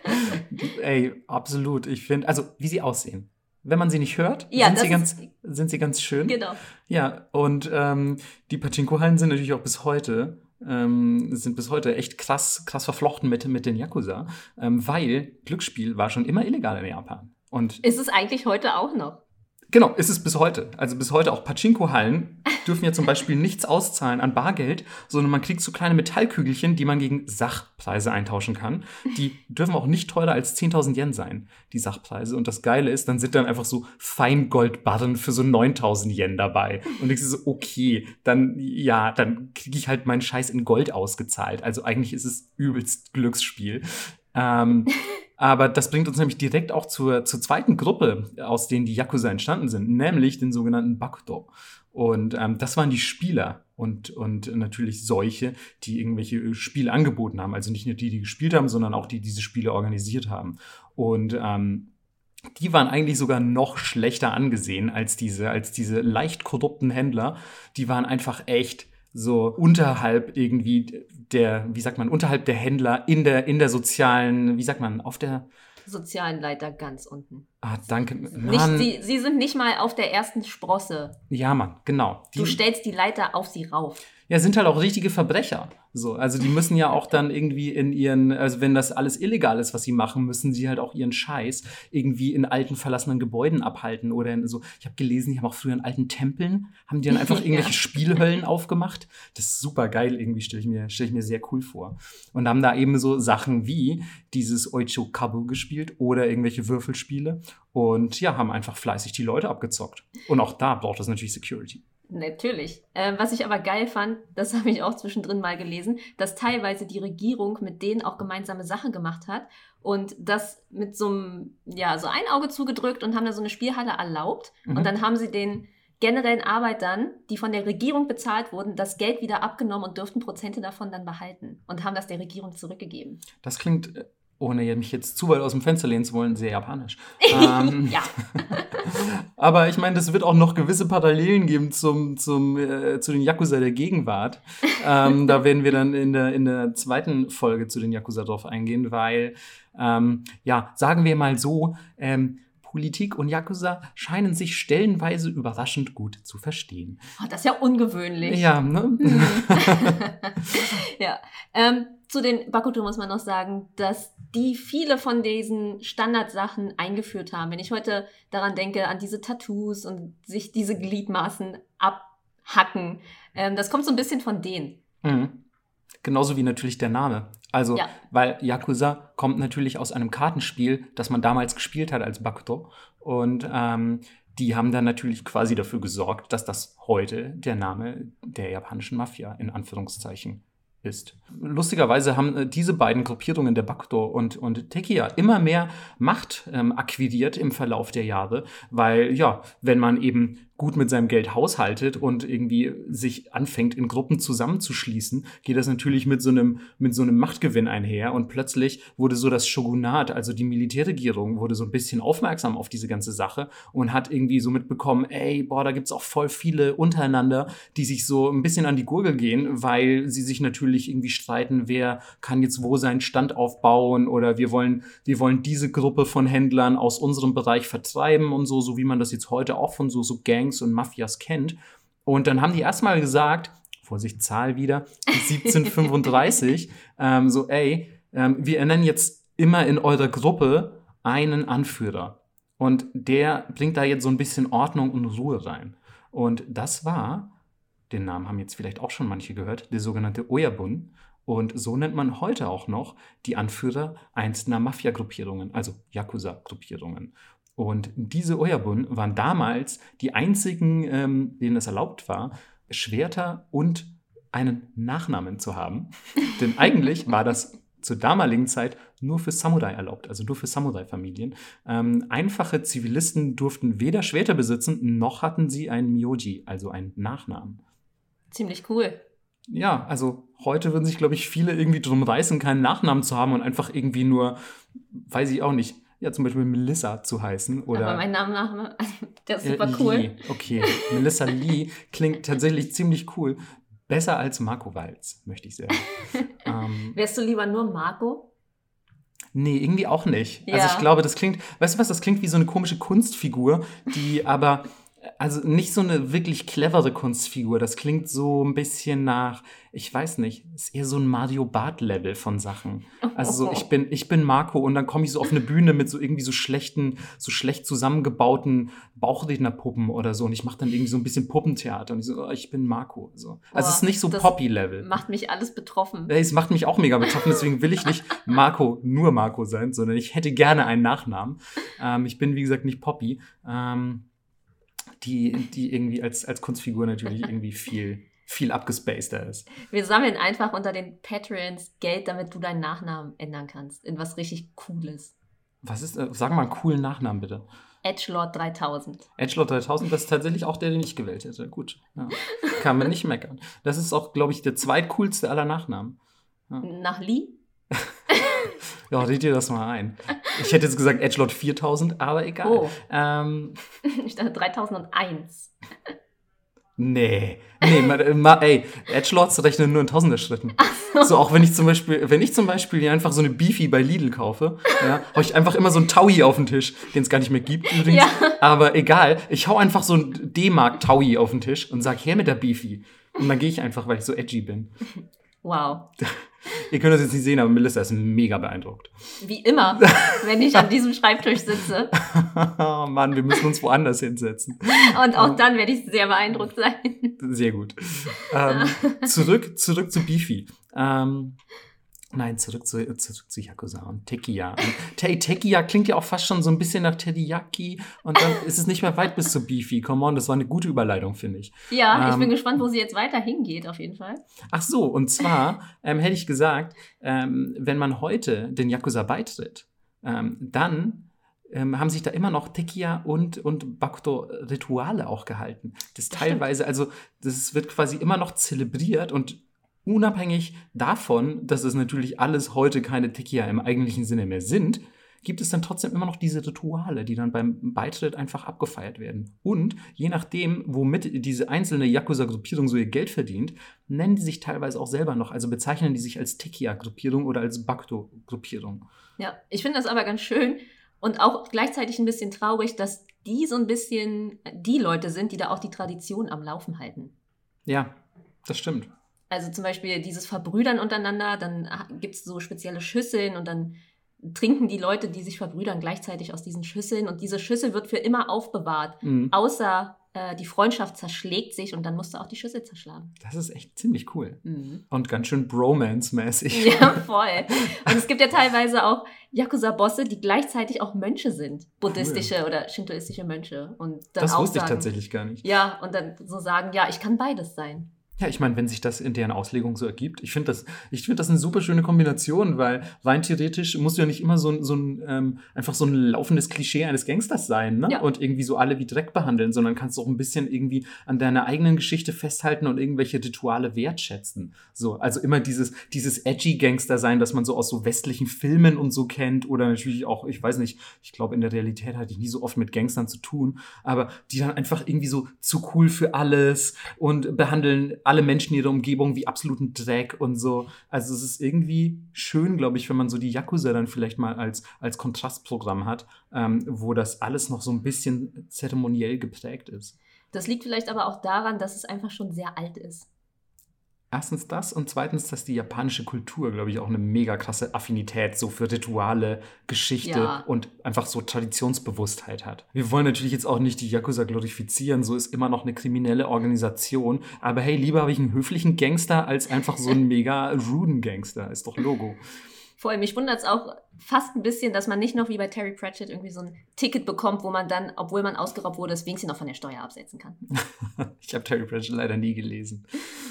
<laughs> Ey, absolut. Ich finde, also wie sie aussehen. Wenn man sie nicht hört, ja, sind, sie ganz, sind sie ganz schön. Genau. Ja, und ähm, die Pachinko-Hallen sind natürlich auch bis heute ähm, sind bis heute echt krass, krass verflochten mit, mit den Yakuza, ähm, weil Glücksspiel war schon immer illegal in Japan. Und ist es eigentlich heute auch noch? Genau, ist es bis heute. Also bis heute auch Pachinko-Hallen dürfen ja zum Beispiel nichts auszahlen an Bargeld, sondern man kriegt so kleine Metallkügelchen, die man gegen Sachpreise eintauschen kann. Die dürfen auch nicht teurer als 10.000 Yen sein, die Sachpreise. Und das Geile ist, dann sind dann einfach so Feingoldbarren für so 9.000 Yen dabei. Und ich so, okay, dann, ja, dann kriege ich halt meinen Scheiß in Gold ausgezahlt. Also eigentlich ist es übelst Glücksspiel. Ähm, aber das bringt uns nämlich direkt auch zur, zur zweiten Gruppe, aus denen die Yakuza entstanden sind, nämlich den sogenannten Bakudo. Und ähm, das waren die Spieler und, und natürlich solche, die irgendwelche Spiele angeboten haben. Also nicht nur die, die gespielt haben, sondern auch die, die diese Spiele organisiert haben. Und ähm, die waren eigentlich sogar noch schlechter angesehen als diese, als diese leicht korrupten Händler. Die waren einfach echt so unterhalb irgendwie der, wie sagt man, unterhalb der Händler in der, in der sozialen, wie sagt man, auf der sozialen Leiter ganz unten. Ah, danke. Nicht, sie, sie sind nicht mal auf der ersten Sprosse. Ja, Mann, genau. Die, du stellst die Leiter auf sie rauf. Ja, sind halt auch richtige Verbrecher. So, also die müssen ja auch dann irgendwie in ihren, also wenn das alles illegal ist, was sie machen, müssen sie halt auch ihren Scheiß irgendwie in alten verlassenen Gebäuden abhalten oder in so. Ich habe gelesen, die haben auch früher in alten Tempeln, haben die dann einfach <laughs> irgendwelche ja. Spielhöllen aufgemacht. Das ist super geil, irgendwie stelle ich mir stelle ich mir sehr cool vor. Und haben da eben so Sachen wie dieses Oicho Kabu gespielt oder irgendwelche Würfelspiele und ja, haben einfach fleißig die Leute abgezockt. Und auch da braucht es natürlich Security. Natürlich. Ähm, was ich aber geil fand, das <laughs> habe ich auch zwischendrin mal gelesen, dass teilweise die Regierung mit denen auch gemeinsame Sachen gemacht hat und das mit so einem, ja, so ein Auge zugedrückt und haben da so eine Spielhalle erlaubt. Mhm. Und dann haben sie den generellen Arbeitern, die von der Regierung bezahlt wurden, das Geld wieder abgenommen und dürften Prozente davon dann behalten und haben das der Regierung zurückgegeben. Das klingt äh, ohne mich jetzt zu weit aus dem Fenster lehnen zu wollen, sehr japanisch. <laughs> ähm, ja. <laughs> aber ich meine, das wird auch noch gewisse Parallelen geben zum, zum, äh, zu den Yakuza der Gegenwart. ähm, da <laughs> werden wir dann in der, in der zweiten Folge zu den Yakuza drauf eingehen, weil, ähm, ja, sagen wir mal so, ähm, Politik und Yakuza scheinen sich stellenweise überraschend gut zu verstehen. Oh, das ist ja ungewöhnlich. Ja, ne? <laughs> ja. Ähm, zu den Bakuto muss man noch sagen, dass die viele von diesen Standardsachen eingeführt haben. Wenn ich heute daran denke, an diese Tattoos und sich diese Gliedmaßen abhacken, ähm, das kommt so ein bisschen von denen. Mhm. Genauso wie natürlich der Name. Also, ja. weil Yakuza kommt natürlich aus einem Kartenspiel, das man damals gespielt hat als Bakuto. Und ähm, die haben dann natürlich quasi dafür gesorgt, dass das heute der Name der japanischen Mafia in Anführungszeichen ist. Lustigerweise haben äh, diese beiden Gruppierungen, der Bakuto und, und Tekia, immer mehr Macht ähm, akquiriert im Verlauf der Jahre, weil ja, wenn man eben gut mit seinem Geld haushaltet und irgendwie sich anfängt, in Gruppen zusammenzuschließen, geht das natürlich mit so einem, mit so einem Machtgewinn einher. Und plötzlich wurde so das Shogunat, also die Militärregierung, wurde so ein bisschen aufmerksam auf diese ganze Sache und hat irgendwie so mitbekommen, ey, boah, da gibt's auch voll viele untereinander, die sich so ein bisschen an die Gurgel gehen, weil sie sich natürlich irgendwie streiten, wer kann jetzt wo seinen Stand aufbauen oder wir wollen, wir wollen diese Gruppe von Händlern aus unserem Bereich vertreiben und so, so wie man das jetzt heute auch von so, so Gang Gangs und Mafias kennt. Und dann haben die erstmal gesagt, Vorsicht, Zahl wieder, 1735, <laughs> ähm, so, ey, ähm, wir ernennen jetzt immer in eurer Gruppe einen Anführer. Und der bringt da jetzt so ein bisschen Ordnung und Ruhe rein. Und das war, den Namen haben jetzt vielleicht auch schon manche gehört, der sogenannte Oyabun. Und so nennt man heute auch noch die Anführer einzelner Mafia-Gruppierungen, also Yakuza-Gruppierungen. Und diese Oyabun waren damals die einzigen, ähm, denen es erlaubt war, Schwerter und einen Nachnamen zu haben. <laughs> Denn eigentlich war das zur damaligen Zeit nur für Samurai erlaubt, also nur für Samurai-Familien. Ähm, einfache Zivilisten durften weder Schwerter besitzen, noch hatten sie einen Myoji, also einen Nachnamen. Ziemlich cool. Ja, also heute würden sich, glaube ich, viele irgendwie drum reißen, keinen Nachnamen zu haben und einfach irgendwie nur, weiß ich auch nicht, ja, zum Beispiel Melissa zu heißen. Oder Aber mein Name nach, <laughs> der ist super cool. Lee. Okay, Melissa Lee klingt tatsächlich ziemlich cool. Besser als Marco Walz, möchte ich sagen. <laughs> ähm, Wärst du lieber nur Marco? Nee, irgendwie auch nicht. Ja. Also ich glaube, das klingt, weißt du was, das klingt wie so eine komische Kunstfigur, die aber also nicht so eine wirklich clevere Kunstfigur. Das klingt so ein bisschen nach, ich weiß nicht, ist eher so ein Mario Bart-Level von Sachen. Also so, ich bin, ich bin Marco und dann komme ich so auf eine Bühne mit so irgendwie so schlechten, so schlecht zusammengebauten Bauchrednerpuppen oder so und ich mache dann irgendwie so ein bisschen Puppentheater und ich so, oh, ich bin Marco. So. Also es ist nicht so Poppy-Level. Macht mich alles betroffen. Es macht mich auch mega betroffen, deswegen will ich nicht Marco, nur Marco sein, sondern ich hätte gerne einen Nachnamen. Ähm, ich bin, wie gesagt, nicht Poppy. Ähm, die, die irgendwie als, als Kunstfigur natürlich irgendwie viel, viel abgespaceter ist. Wir sammeln einfach unter den Patreons Geld, damit du deinen Nachnamen ändern kannst in was richtig Cooles. Was ist, äh, sag mal einen coolen Nachnamen bitte. Edgelord 3000. Edgelord 3000, das ist tatsächlich auch der, den ich gewählt hätte. Gut, ja. kann man nicht meckern. Das ist auch, glaube ich, der zweitcoolste aller Nachnamen. Ja. Nach Lee? <laughs> ja, red dir das mal ein. Ich hätte jetzt gesagt Edgelord 4000, aber egal. Oh. Ähm, <laughs> ich dachte 3001. Nee, nee, ma, ma, ey, Edgelords rechnen nur in tausender Schritten. So. so. auch wenn ich zum Beispiel, wenn ich zum Beispiel einfach so eine Beefy bei Lidl kaufe, ja, hau ich einfach immer so ein Taui auf den Tisch, den es gar nicht mehr gibt übrigens. Ja. Aber egal, ich hau einfach so ein D-Mark Taui auf den Tisch und sag, her mit der Beefy. Und dann gehe ich einfach, weil ich so edgy bin. Wow. <laughs> Ihr könnt das jetzt nicht sehen, aber Melissa ist mega beeindruckt. Wie immer, wenn ich an diesem Schreibtisch sitze. <laughs> oh Mann, wir müssen uns woanders hinsetzen. Und auch dann werde ich sehr beeindruckt sein. Sehr gut. Ähm, <laughs> zurück, zurück zu Beefy. Ähm, Nein, zurück zu, zurück zu Yakuza und Tekiya. Und Tekiya klingt ja auch fast schon so ein bisschen nach Teriyaki und dann ist es nicht mehr weit bis zu Beefy. Come on, das war eine gute Überleitung, finde ich. Ja, ähm, ich bin gespannt, wo sie jetzt weiter hingeht, auf jeden Fall. Ach so, und zwar ähm, hätte ich gesagt, ähm, wenn man heute den Yakuza beitritt, ähm, dann ähm, haben sich da immer noch Tekiya und, und Bakuto-Rituale auch gehalten. Das, das teilweise, stimmt. also das wird quasi immer noch zelebriert und unabhängig davon, dass es natürlich alles heute keine Tekia im eigentlichen Sinne mehr sind, gibt es dann trotzdem immer noch diese Rituale, die dann beim Beitritt einfach abgefeiert werden. Und je nachdem, womit diese einzelne Yakuza-Gruppierung so ihr Geld verdient, nennen die sich teilweise auch selber noch, also bezeichnen die sich als Tekia-Gruppierung oder als Bakuto-Gruppierung. Ja, ich finde das aber ganz schön und auch gleichzeitig ein bisschen traurig, dass die so ein bisschen die Leute sind, die da auch die Tradition am Laufen halten. Ja, das stimmt. Also zum Beispiel dieses Verbrüdern untereinander, dann gibt es so spezielle Schüsseln und dann trinken die Leute, die sich verbrüdern, gleichzeitig aus diesen Schüsseln und diese Schüssel wird für immer aufbewahrt, mhm. außer äh, die Freundschaft zerschlägt sich und dann musst du auch die Schüssel zerschlagen. Das ist echt ziemlich cool. Mhm. Und ganz schön Bromance-mäßig. Ja, <laughs> voll. Und es gibt ja teilweise auch Yakuza-Bosse, die gleichzeitig auch Mönche sind. Buddhistische cool. oder shintoistische Mönche. Und dann das auch wusste sagen, ich tatsächlich gar nicht. Ja, und dann so sagen, ja, ich kann beides sein. Ja, ich meine, wenn sich das in deren Auslegung so ergibt, ich finde das, ich finde das eine super schöne Kombination, weil rein theoretisch muss ja nicht immer so ein, so ein ähm, einfach so ein laufendes Klischee eines Gangsters sein, ne? Ja. Und irgendwie so alle wie Dreck behandeln, sondern kannst du auch ein bisschen irgendwie an deiner eigenen Geschichte festhalten und irgendwelche Rituale wertschätzen. So, also immer dieses, dieses edgy Gangster sein, das man so aus so westlichen Filmen und so kennt, oder natürlich auch, ich weiß nicht, ich glaube, in der Realität hatte ich nie so oft mit Gangstern zu tun, aber die dann einfach irgendwie so zu cool für alles und behandeln alle Menschen in ihrer Umgebung wie absoluten Dreck und so. Also es ist irgendwie schön, glaube ich, wenn man so die Yakuza dann vielleicht mal als, als Kontrastprogramm hat, ähm, wo das alles noch so ein bisschen zeremoniell geprägt ist. Das liegt vielleicht aber auch daran, dass es einfach schon sehr alt ist. Erstens das und zweitens, dass die japanische Kultur, glaube ich, auch eine mega krasse Affinität so für Rituale, Geschichte ja. und einfach so Traditionsbewusstheit hat. Wir wollen natürlich jetzt auch nicht die Yakuza glorifizieren, so ist immer noch eine kriminelle Organisation, aber hey, lieber habe ich einen höflichen Gangster als einfach so einen <laughs> mega ruden Gangster, ist doch Logo. Vor allem, mich wundert es auch fast ein bisschen, dass man nicht noch wie bei Terry Pratchett irgendwie so ein Ticket bekommt, wo man dann, obwohl man ausgeraubt wurde, das wenigstens noch von der Steuer absetzen kann. <laughs> ich habe Terry Pratchett leider nie gelesen.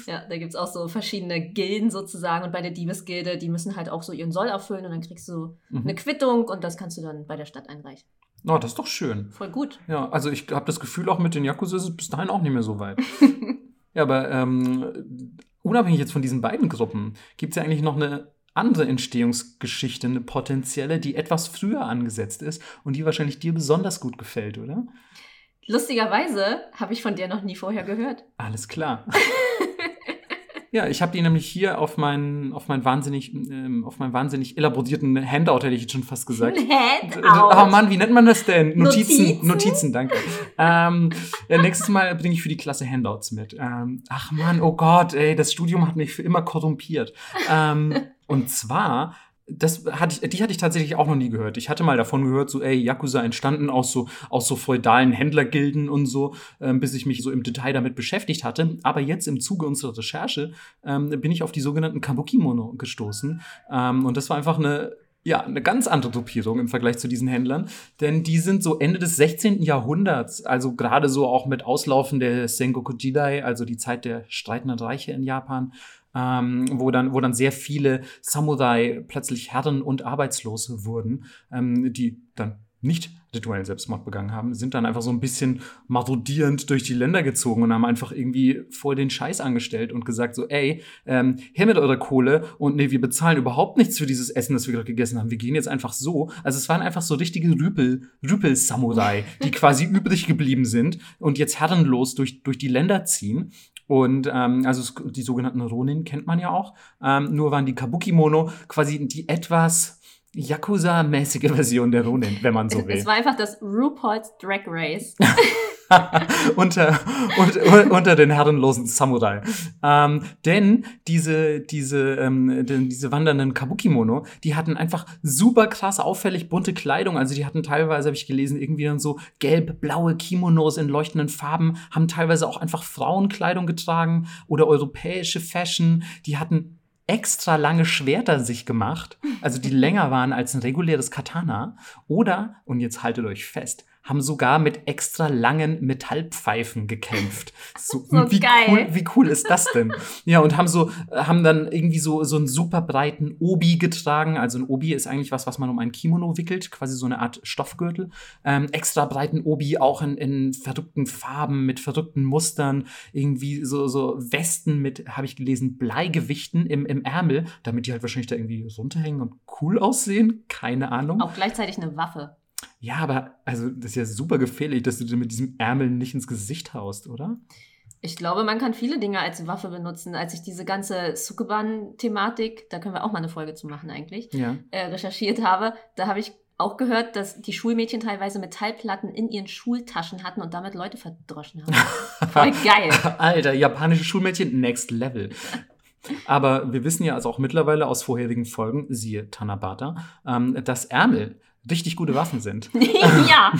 Ja, da gibt es auch so verschiedene Gilden sozusagen und bei der Diebesgilde, die müssen halt auch so ihren Soll erfüllen und dann kriegst du mhm. eine Quittung und das kannst du dann bei der Stadt einreichen. Oh, das ist doch schön. Voll gut. Ja, also ich habe das Gefühl, auch mit den Yakuza ist es bis dahin auch nicht mehr so weit. <laughs> ja, aber ähm, unabhängig jetzt von diesen beiden Gruppen, gibt es ja eigentlich noch eine andere Entstehungsgeschichte, eine potenzielle, die etwas früher angesetzt ist und die wahrscheinlich dir besonders gut gefällt, oder? Lustigerweise habe ich von dir noch nie vorher gehört. Alles klar. <laughs> Ja, ich habe die nämlich hier auf meinen, auf meinen wahnsinnig, ähm, auf meinen wahnsinnig elaborierten Handout, hätte ich jetzt schon fast gesagt. <laughs> Handout? Oh Mann, wie nennt man das denn? Notizen, Notizen, Notizen danke. ähm, ja, nächstes Mal bringe ich für die Klasse Handouts mit. Ähm, ach Mann, oh Gott, ey, das Studium hat mich für immer korrumpiert. Ähm, und zwar das hatte ich, die hatte ich tatsächlich auch noch nie gehört. Ich hatte mal davon gehört, so, ey, Yakuza entstanden aus so, aus so feudalen Händlergilden und so, ähm, bis ich mich so im Detail damit beschäftigt hatte. Aber jetzt im Zuge unserer Recherche ähm, bin ich auf die sogenannten Kabukimono gestoßen. Ähm, und das war einfach eine, ja, eine ganz andere Gruppierung im Vergleich zu diesen Händlern, denn die sind so Ende des 16. Jahrhunderts, also gerade so auch mit Auslaufen der Sengoku Jidai, also die Zeit der streitenden Reiche in Japan, ähm, wo, dann, wo dann sehr viele Samurai plötzlich Herren und Arbeitslose wurden, ähm, die dann nicht rituellen Selbstmord begangen haben, sind dann einfach so ein bisschen marodierend durch die Länder gezogen und haben einfach irgendwie voll den Scheiß angestellt und gesagt so, ey, ähm, her mit eurer Kohle und nee, wir bezahlen überhaupt nichts für dieses Essen, das wir gerade gegessen haben. Wir gehen jetzt einfach so. Also es waren einfach so richtige Rüpel, Rüpel-Samurai, die quasi <laughs> übrig geblieben sind und jetzt herrenlos durch, durch die Länder ziehen und ähm, also die sogenannten Ronin kennt man ja auch. Ähm, nur waren die Kabuki-Mono quasi die etwas Yakuza-mäßige Version der Ronin, wenn man so will. Es war einfach das RuPaul's Drag Race. <laughs> unter, unter, unter den herrenlosen Samurai. Ähm, denn diese, diese, ähm, denn diese wandernden Kabuki-Mono, die hatten einfach super krass auffällig bunte Kleidung. Also die hatten teilweise, habe ich gelesen, irgendwie dann so gelb-blaue Kimonos in leuchtenden Farben, haben teilweise auch einfach Frauenkleidung getragen oder europäische Fashion. Die hatten extra lange Schwerter sich gemacht, also die <laughs> länger waren als ein reguläres Katana. Oder, und jetzt haltet euch fest, haben sogar mit extra langen Metallpfeifen gekämpft. So, <laughs> So wie, geil. Cool, wie cool ist das denn? <laughs> ja, und haben so, haben dann irgendwie so, so einen super breiten Obi getragen. Also ein Obi ist eigentlich was, was man um ein Kimono wickelt, quasi so eine Art Stoffgürtel. Ähm, extra breiten Obi auch in, in verrückten Farben, mit verrückten Mustern. Irgendwie so, so Westen mit, habe ich gelesen, Bleigewichten im, im Ärmel, damit die halt wahrscheinlich da irgendwie runterhängen und cool aussehen. Keine Ahnung. Auch gleichzeitig eine Waffe. Ja, aber also das ist ja super gefährlich, dass du dir mit diesem Ärmel nicht ins Gesicht haust, oder? Ich glaube, man kann viele Dinge als Waffe benutzen. Als ich diese ganze Sukuban-Thematik, da können wir auch mal eine Folge zu machen eigentlich, Ja. äh, recherchiert habe, da habe ich auch gehört, dass die Schulmädchen teilweise Metallplatten in ihren Schultaschen hatten und damit Leute verdroschen haben. <laughs> Voll geil. Alter, japanische Schulmädchen, next level. Aber wir wissen ja also auch mittlerweile aus vorherigen Folgen, siehe Tanabata, ähm, dass Ärmel richtig gute Waffen sind. <laughs> ja,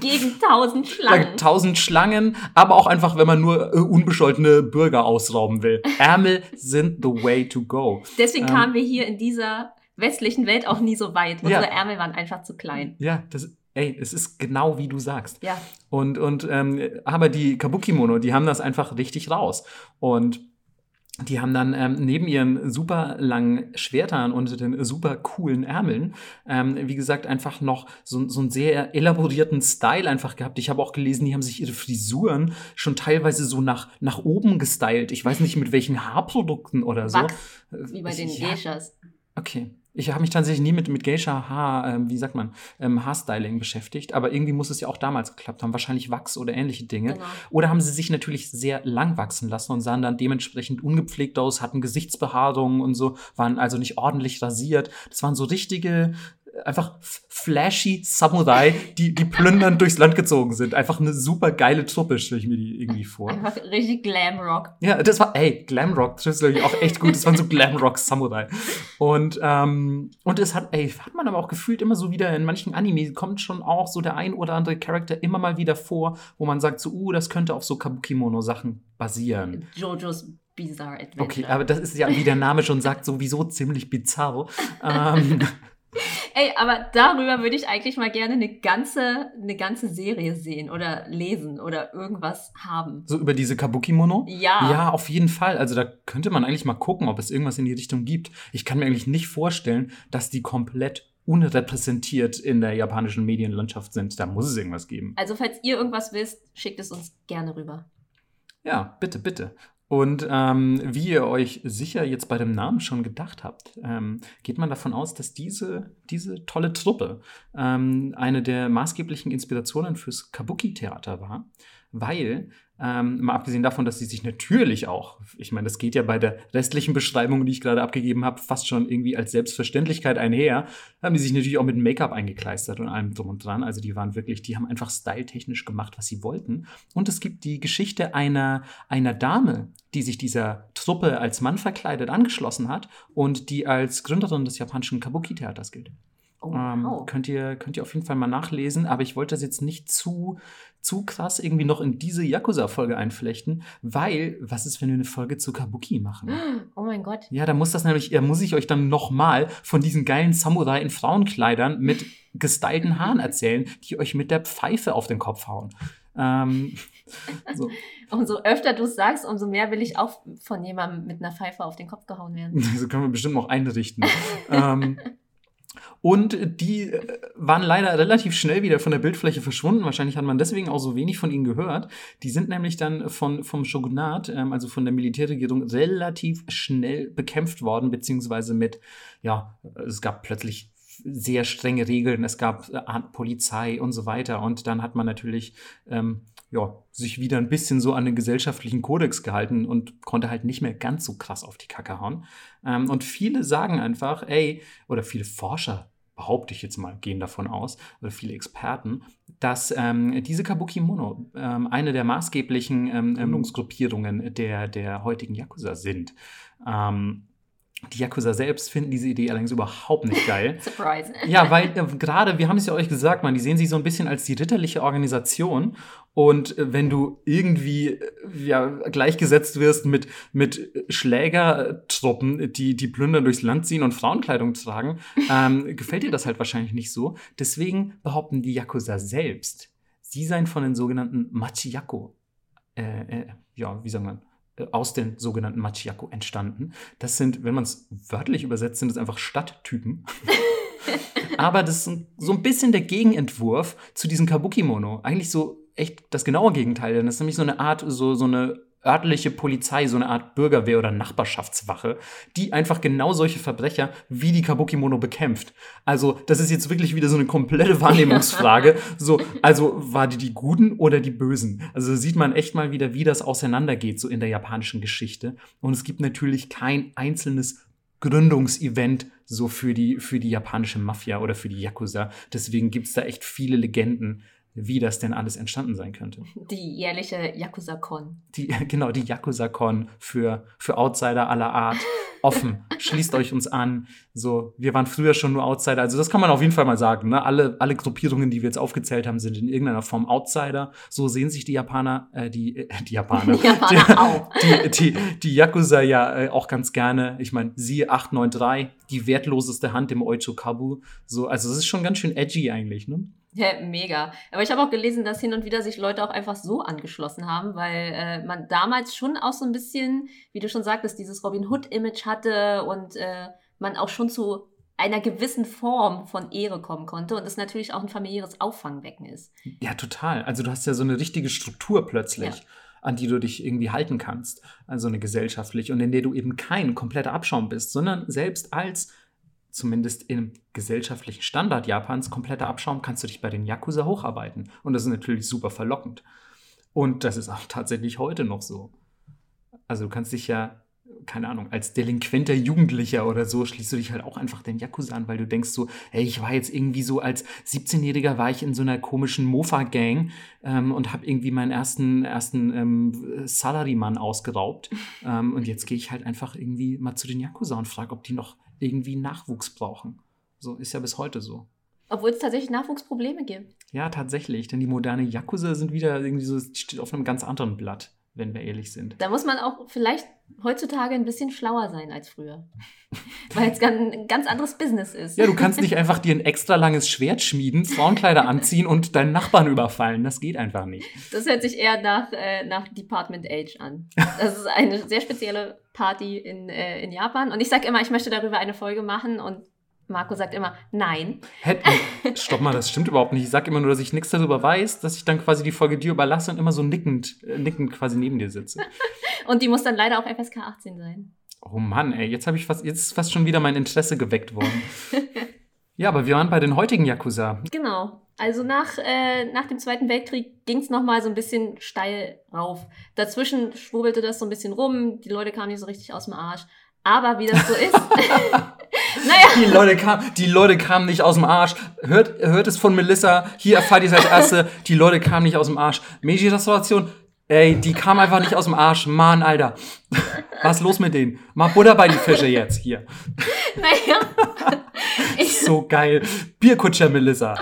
gegen tausend Schlangen. Tausend Schlangen, aber auch einfach, wenn man nur äh, unbescholtene Bürger ausrauben will. Ärmel sind the way to go. Deswegen Ähm. kamen wir hier in dieser westlichen Welt auch nie so weit. Ja. Unsere Ärmel waren einfach zu klein. Ja, das, ey, es ist genau wie du sagst. Ja, Und, und ähm, aber die Kabuki-Mono, die haben das einfach richtig raus. Und die haben dann ähm, neben ihren super langen Schwertern und den super coolen Ärmeln, ähm, wie gesagt, einfach noch so, so einen sehr elaborierten Style einfach gehabt. Ich habe auch gelesen, die haben sich ihre Frisuren schon teilweise so nach, nach oben gestylt. Ich weiß nicht mit welchen Haarprodukten oder so. Wachs, wie bei den ja, Geishas. Okay. Ich habe mich tatsächlich nie mit, mit Geisha Haar, ähm, wie sagt man, ähm, Haarstyling beschäftigt, aber irgendwie muss es ja auch damals geklappt haben. Wahrscheinlich Wachs oder ähnliche Dinge. Genau. Oder haben sie sich natürlich sehr lang wachsen lassen und sahen dann dementsprechend ungepflegt aus, hatten Gesichtsbehaarungen und so, waren also nicht ordentlich rasiert. Das waren so richtige, einfach flashy Samurai, die, die plündernd <laughs> durchs Land gezogen sind. Einfach eine super geile Truppe, stelle ich mir die irgendwie vor. Einfach richtig Glamrock. Ja, das war, ey, Glamrock, das ist glaube ich auch echt gut. Das waren so Glamrock-Samurai. Und, ähm, und es hat, ey, hat man aber auch gefühlt immer so wieder in manchen Anime kommt schon auch so der ein oder andere Charakter immer mal wieder vor, wo man sagt so, uh, das könnte auf so Kabuki-Mono-Sachen basieren. Jojo's Bizarre Adventure. Okay, aber das ist ja, wie der Name schon sagt, sowieso ziemlich bizarr. <laughs> ähm, <laughs> Ey, aber darüber würde ich eigentlich mal gerne eine ganze, eine ganze Serie sehen oder lesen oder irgendwas haben. so über diese Kabuki-Mono. Ja. Ja, auf jeden Fall. Also da könnte man eigentlich mal gucken, ob es irgendwas in die Richtung gibt. Ich kann mir eigentlich nicht vorstellen, dass die komplett unrepräsentiert in der japanischen Medienlandschaft sind. Da muss es irgendwas geben. Also, falls ihr irgendwas wisst, schickt es uns gerne rüber. Ja, bitte, bitte. Und ähm, wie ihr euch sicher jetzt bei dem Namen schon gedacht habt, ähm, geht man davon aus, dass diese, diese tolle Truppe ähm, eine der maßgeblichen Inspirationen fürs Kabuki-Theater war, weil, ähm, mal abgesehen davon, dass sie sich natürlich auch, ich meine, das geht ja bei der restlichen Beschreibung, die ich gerade abgegeben habe, fast schon irgendwie als Selbstverständlichkeit einher, haben die sich natürlich auch mit Make-up eingekleistert und allem drum und dran. Also die waren wirklich, die haben einfach styletechnisch gemacht, was sie wollten. Und es gibt die Geschichte einer, einer Dame, die sich dieser Truppe als Mann verkleidet angeschlossen hat und die als Gründerin des japanischen Kabuki-Theaters gilt. Oh, Ähm, wow. könnt, ihr, könnt ihr auf jeden Fall mal nachlesen, aber ich wollte das jetzt nicht zu, zu krass irgendwie noch in diese Yakuza-Folge einflechten, weil, was ist, wenn wir eine Folge zu Kabuki machen? Oh mein Gott. Ja, da muss das nämlich, da muss ich euch dann nochmal von diesen geilen Samurai in Frauenkleidern mit <laughs> gestylten Haaren erzählen, die euch mit der Pfeife auf den Kopf hauen. Ähm, so. <laughs> Umso öfter du es sagst, umso mehr will ich auch von jemandem mit einer Pfeife auf den Kopf gehauen werden. <laughs> So können wir bestimmt noch einrichten. ähm, und die äh, waren leider relativ schnell wieder von der Bildfläche verschwunden. Wahrscheinlich hat man deswegen auch so wenig von ihnen gehört. Die sind nämlich dann von, vom Shogunat, ähm, also von der Militärregierung, relativ schnell bekämpft worden, beziehungsweise mit, ja, es gab plötzlich sehr strenge Regeln, es gab äh, Polizei und so weiter. Und dann hat man natürlich ähm, ja, sich wieder ein bisschen so an den gesellschaftlichen Kodex gehalten und konnte halt nicht mehr ganz so krass auf die Kacke hauen. Ähm, und viele sagen einfach, ey, oder viele Forscher behaupte ich jetzt mal, gehen davon aus, oder viele Experten, dass ähm, diese Kabuki Mono ähm, eine der maßgeblichen ähm, Gründungsgruppierungen der, der heutigen Yakuza sind. Ähm, die Yakuza selbst finden diese Idee allerdings überhaupt nicht geil. <laughs> Surprise. Ja, weil äh, gerade, wir haben es ja euch gesagt, man, die sehen sich so ein bisschen als die ritterliche Organisation. Und äh, wenn du irgendwie äh, ja, gleichgesetzt wirst mit, mit Schlägertruppen, die, die plündern durchs Land ziehen und Frauenkleidung tragen, ähm, <laughs> gefällt dir das halt wahrscheinlich nicht so. Deswegen behaupten die Yakuza selbst, sie seien von den sogenannten Machiyako, äh, äh, ja, wie sagt man, äh, aus den sogenannten Machiako entstanden. Das sind, wenn man es wörtlich übersetzt, sind es einfach Stadttypen. <laughs> Aber das ist so ein bisschen der Gegenentwurf zu diesem Kabuki-Mono. Eigentlich so echt das genaue Gegenteil. Denn das ist nämlich so eine Art, so, so eine örtliche Polizei, so eine Art Bürgerwehr oder Nachbarschaftswache, die einfach genau solche Verbrecher wie die Kabuki-Mono bekämpft. Also, das ist jetzt wirklich wieder so eine komplette <laughs> Wahrnehmungsfrage. so, also, war die die Guten oder die Bösen? Also, sieht man echt mal wieder, wie das auseinandergeht, so in der japanischen Geschichte. Und es gibt natürlich kein einzelnes Gründungsevent so für die, für die japanische Mafia oder für die Yakuza. Deswegen gibt es da echt viele Legenden, wie das denn alles entstanden sein könnte. Die jährliche Yakuza-Con. Die, <laughs> genau, die Yakuza-Con für, für Outsider aller Art. Offen. <laughs> Schließt euch uns an. So, wir waren früher schon nur Outsider. Also, das kann man auf jeden Fall mal sagen. Ne? Alle, alle Gruppierungen, die wir jetzt aufgezählt haben, sind in irgendeiner Form Outsider. So sehen sich die Japaner, äh, die, äh, die Japaner. <laughs> Die Japaner die, auch. Die, die, die Yakuza ja äh, auch ganz gerne. Ich meine, siehe 893, die wertloseste Hand im Oichokabu. So, also, das ist schon ganz schön edgy eigentlich, ne? Ja, mega. Aber ich habe auch gelesen, dass hin und wieder sich Leute auch einfach so angeschlossen haben, weil äh, man damals schon auch so ein bisschen, wie du schon sagtest, dieses Robin Hood-Image hatte und äh, man auch schon zu einer gewissen Form von Ehre kommen konnte und es natürlich auch ein familiäres Auffangbecken ist. Ja, total. Also du hast ja so eine richtige Struktur plötzlich. Ja. an die du dich irgendwie halten kannst, also eine gesellschaftlich und in der du eben kein kompletter Abschaum bist, sondern selbst als zumindest im gesellschaftlichen Standard Japans, kompletter Abschaum, kannst du dich bei den Yakuza hocharbeiten. Und das ist natürlich super verlockend. Und das ist auch <laughs> tatsächlich heute noch so. Also du kannst dich ja, keine Ahnung, als delinquenter Jugendlicher oder so, schließt du dich halt auch einfach den Yakuza an, weil du denkst so, hey, ich war jetzt irgendwie so, als 17-Jähriger war ich in so einer komischen Mofa-Gang ähm, und habe irgendwie meinen ersten, ersten ähm, Salarymann ausgeraubt. <laughs> ähm, und jetzt gehe ich halt einfach irgendwie mal zu den Yakuza und frage, ob die noch irgendwie Nachwuchs brauchen. So ist ja bis heute so. Obwohl es tatsächlich Nachwuchsprobleme gibt. Ja, tatsächlich. Denn die moderne Yakuza sind wieder irgendwie so, steht auf einem ganz anderen Blatt, wenn wir ehrlich sind. Da muss man auch vielleicht heutzutage ein bisschen schlauer sein als früher. <laughs> Weil es ein ganz anderes Business ist. Ja, du kannst nicht einfach dir ein extra langes Schwert schmieden, Frauenkleider anziehen und deinen Nachbarn überfallen. Das geht einfach nicht. Das hört sich eher nach, äh, nach Department Age an. Das ist eine sehr spezielle Party in, äh, in Japan. Und ich sage immer, ich möchte darüber eine Folge machen und Marco sagt immer, nein. Hätten. Stopp mal, das stimmt überhaupt nicht. Ich sage immer nur, dass ich nichts darüber weiß, dass ich dann quasi die Folge dir überlasse und immer so nickend, äh, nickend quasi neben dir sitze. <laughs> und die muss dann leider auch FSK 18 sein. Oh Mann, ey, jetzt habe ich fast, jetzt ist fast schon wieder mein Interesse geweckt worden. <laughs> ja, aber wir waren bei den heutigen Yakuza. Genau. Also nach, äh, nach dem Zweiten Weltkrieg ging es nochmal so ein bisschen steil rauf. Dazwischen schwurbelte das so ein bisschen rum, die Leute kamen nicht so richtig aus dem Arsch. Aber wie das so <laughs> ist. Naja. Die Leute, kam, die Leute kamen nicht aus dem Arsch. Hört, hört es von Melissa. Hier erfahrt ihr es als Erste. Die Leute kamen nicht aus dem Arsch. Meiji-Restauration. Ey, die kamen einfach nicht aus dem Arsch. Mann, Alter. Was ist los mit denen? Mach Butter bei die Fische jetzt. Hier. Naja. <laughs> so geil. Bierkutscher Melissa.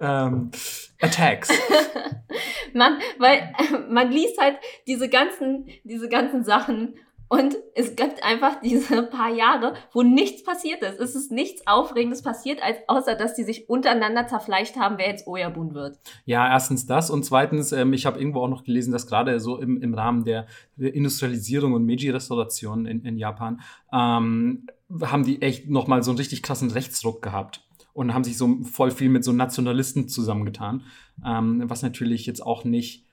Ähm, Attacks. Man, weil man liest halt diese ganzen, diese ganzen Sachen und es gibt einfach diese <laughs> paar Jahre, wo nichts passiert ist. Es ist nichts Aufregendes passiert, als außer dass die sich untereinander zerfleischt haben, wer jetzt Oyabun wird. Ja, erstens das und zweitens, ähm, ich habe irgendwo auch noch gelesen, dass gerade so im, im Rahmen der Industrialisierung und Meiji-Restauration in, in Japan ähm, haben die echt nochmal so einen richtig krassen Rechtsdruck gehabt und haben sich so voll viel mit so Nationalisten zusammengetan, ähm, was natürlich jetzt auch nicht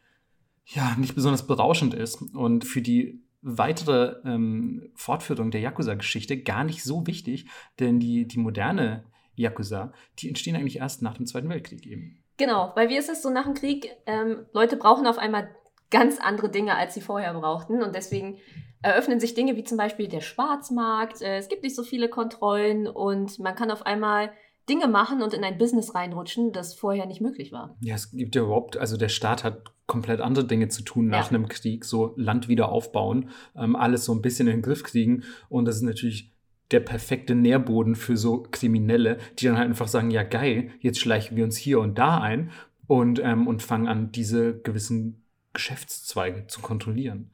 ja, nicht besonders berauschend ist und für die weitere ähm, Fortführung der Yakuza-Geschichte gar nicht so wichtig, denn die, die moderne Yakuza, die entstehen eigentlich erst nach dem Zweiten Weltkrieg eben. Genau, weil wie ist es so nach dem Krieg? Ähm, Leute brauchen auf einmal ganz andere Dinge, als sie vorher brauchten und deswegen eröffnen sich Dinge wie zum Beispiel der Schwarzmarkt. Äh, es gibt nicht so viele Kontrollen und man kann auf einmal Dinge machen und in ein Business reinrutschen, das vorher nicht möglich war. Ja, es gibt ja überhaupt, also der Staat hat komplett andere Dinge zu tun nach Ja. einem Krieg, so Land wieder aufbauen, ähm, alles so ein bisschen in den Griff kriegen. Und das ist natürlich der perfekte Nährboden für so Kriminelle, die dann halt einfach sagen, ja geil, jetzt schleichen wir uns hier und da ein und, ähm, und fangen an, diese gewissen Geschäftszweige zu kontrollieren.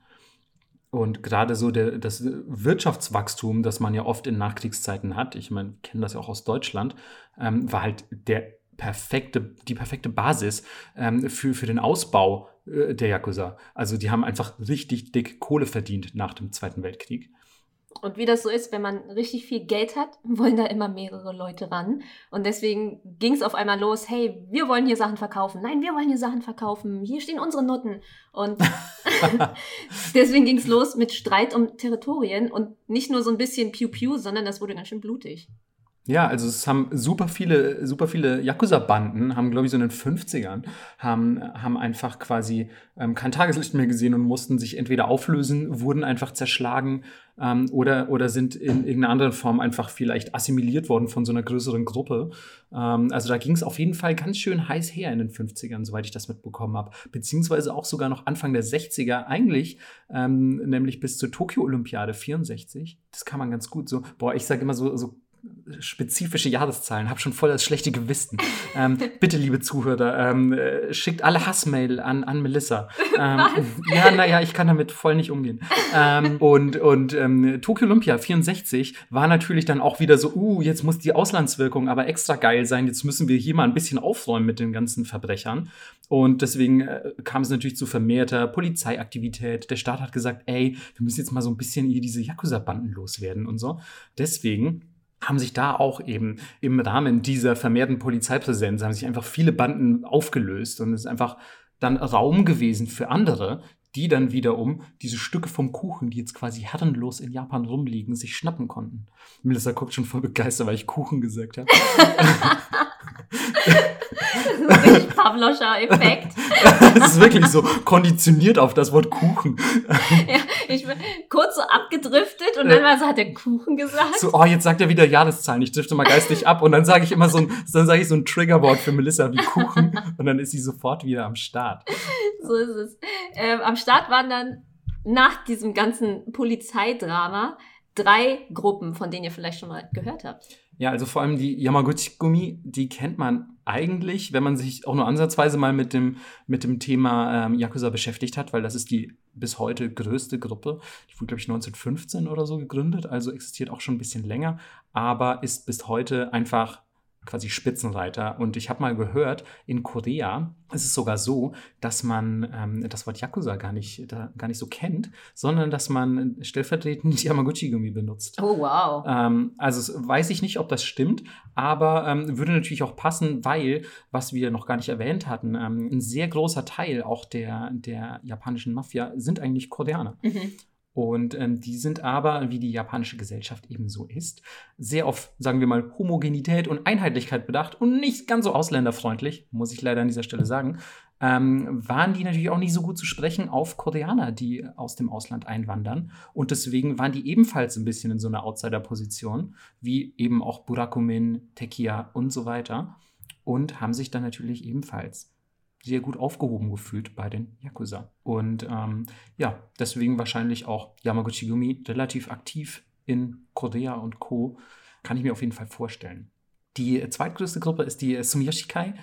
Und gerade so der, das Wirtschaftswachstum, das man ja oft in Nachkriegszeiten hat, ich meine, wir kennen das ja auch aus Deutschland, ähm, war halt der perfekte, die perfekte Basis ähm, für, für den Ausbau äh, der Yakuza. Also die haben einfach richtig dick Kohle verdient nach dem Zweiten Weltkrieg. Und wie das so ist, wenn man richtig viel Geld hat, <laughs> wollen da immer mehrere Leute ran. Und deswegen ging es auf einmal los, hey, wir wollen hier Sachen verkaufen. Nein, wir wollen hier Sachen verkaufen. Hier stehen unsere Nutten. Und <laughs> <laughs> deswegen ging es los mit Streit um Territorien und nicht nur so ein bisschen Piu-Piu, sondern das wurde ganz schön blutig. Ja, also es haben super viele, super viele Yakuza-Banden, haben, glaube ich, so in den 50ern, haben, haben einfach quasi ähm, kein Tageslicht mehr gesehen und mussten sich entweder auflösen, wurden einfach zerschlagen ähm, oder, oder sind in irgendeiner anderen Form einfach vielleicht assimiliert worden von so einer größeren Gruppe. Ähm, also da ging es auf jeden Fall ganz schön heiß her in den 50ern, soweit ich das mitbekommen habe. Beziehungsweise auch sogar noch Anfang der 60er, eigentlich, ähm, nämlich bis zur Tokio-Olympiade 64. Das kann man ganz gut so, boah, ich sage immer so, so spezifische Jahreszahlen, habe schon voll das schlechte Gewissen. Ähm, bitte, liebe Zuhörer, ähm, äh, schickt alle Hassmail an, an Melissa. Ähm, ja, naja, ich kann damit voll nicht umgehen. Ähm, und und ähm, Tokyo Olympia 64 war natürlich dann auch wieder so, uh, jetzt muss die Auslandswirkung aber extra geil sein, jetzt müssen wir hier mal ein bisschen aufräumen mit den ganzen Verbrechern. Und deswegen äh, kam es natürlich zu vermehrter Polizeiaktivität. Der Staat hat gesagt, ey, wir müssen jetzt mal so ein bisschen hier diese Yakuza-Banden loswerden und so. Deswegen haben sich da auch eben im Rahmen dieser vermehrten Polizeipräsenz haben sich einfach viele Banden aufgelöst und es ist einfach dann Raum gewesen für andere, die dann wiederum diese Stücke vom Kuchen, die jetzt quasi herrenlos in Japan rumliegen, sich schnappen konnten. Melissa guckt schon voll begeistert, weil ich Kuchen gesagt habe. <laughs> Richtig Pavloscher Effekt. <laughs> Es ist wirklich so konditioniert auf das Wort Kuchen. ja, ich bin kurz so abgedriftet und dann war so, hat der Kuchen gesagt. So, oh, jetzt sagt er wieder Jahreszahlen. Ich drifte mal geistig ab und dann sage ich immer so ein, dann sage ich so ein Triggerwort für Melissa wie Kuchen und dann ist sie sofort wieder am Start. So ist es. Ähm, am Start waren dann nach diesem ganzen Polizeidrama drei Gruppen, von denen ihr vielleicht schon mal gehört habt. Ja, also vor allem die Yamaguchi-Gumi, die kennt man eigentlich, wenn man sich auch nur ansatzweise mal mit dem, mit dem Thema ähm, Yakuza beschäftigt hat, weil das ist die bis heute größte Gruppe. Die wurde, glaube ich, 1915 oder so gegründet, also existiert auch schon ein bisschen länger, aber ist bis heute einfach quasi Spitzenreiter. Und ich habe mal gehört, in Korea ist es sogar so, dass man ähm, das Wort Yakuza gar nicht, da, gar nicht so kennt, sondern dass man stellvertretend <laughs> Yamaguchi-Gumi benutzt. Oh, wow. Ähm, also weiß ich nicht, ob das stimmt, aber ähm, würde natürlich auch passen, weil, was wir noch gar nicht erwähnt hatten, ähm, ein sehr großer Teil auch der, der japanischen Mafia sind eigentlich Koreaner. Mhm. Und ähm, die sind aber, wie die japanische Gesellschaft eben so ist, sehr auf, sagen wir mal, Homogenität und Einheitlichkeit bedacht und nicht ganz so ausländerfreundlich, muss ich leider an dieser Stelle sagen, ähm, waren die natürlich auch nicht so gut zu sprechen auf Koreaner, die aus dem Ausland einwandern. Und deswegen waren die ebenfalls ein bisschen in so einer Outsider-Position, wie eben auch Burakumin, Tekia und so weiter. Und haben sich dann natürlich ebenfalls sehr gut aufgehoben gefühlt bei den Yakuza. Und ähm, ja, deswegen wahrscheinlich auch Yamaguchi Gumi relativ aktiv in Korea und Co. Kann ich mir auf jeden Fall vorstellen. Die zweitgrößte Gruppe ist die Sumiyoshi-Kai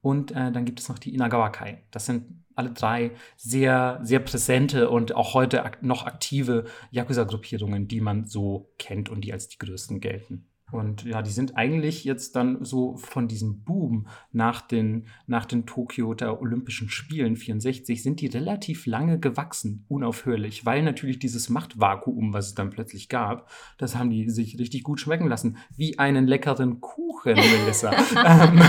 und äh, dann gibt es noch die Inagawa-Kai. Das sind alle drei sehr, sehr präsente und auch heute ak noch aktive Yakuza-Gruppierungen, die man so kennt und die als die größten gelten. Und ja, die sind eigentlich jetzt dann so von diesem Boom nach den, nach den Tokioter Olympischen Spielen 64 sind die relativ lange gewachsen, unaufhörlich, weil natürlich dieses Machtvakuum, was es dann plötzlich gab, das haben die sich richtig gut schmecken lassen. Wie einen leckeren Kuchen, Melissa. <laughs> <laughs> <laughs> ähm,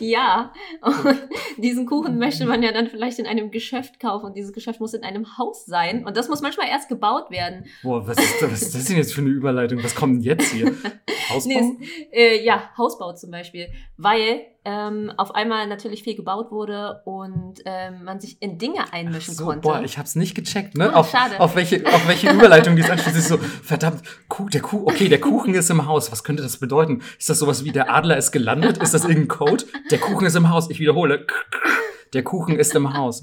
Ja, und diesen Kuchen möchte man ja dann vielleicht in einem Geschäft kaufen und dieses Geschäft muss in einem Haus sein und das muss manchmal erst gebaut werden. boah, was ist, was ist das denn jetzt für eine Überleitung? Was kommt denn jetzt hier? Hausbau? <laughs> Nee, es, äh, ja, Hausbau zum Beispiel, weil ähm, auf einmal natürlich viel gebaut wurde und ähm, man sich in Dinge einmischen so, konnte. Boah, ich hab's nicht gecheckt, ne? Ah, auf, schade. auf, welche, auf welche Überleitung die es anschließt. Ist so, verdammt, der Kuh, okay, der Kuchen ist im Haus. Was könnte das bedeuten? Ist das sowas wie der Adler ist gelandet? Ist das irgendein Code? Der Kuchen ist im Haus. Ich wiederhole. Der Kuchen ist im Haus.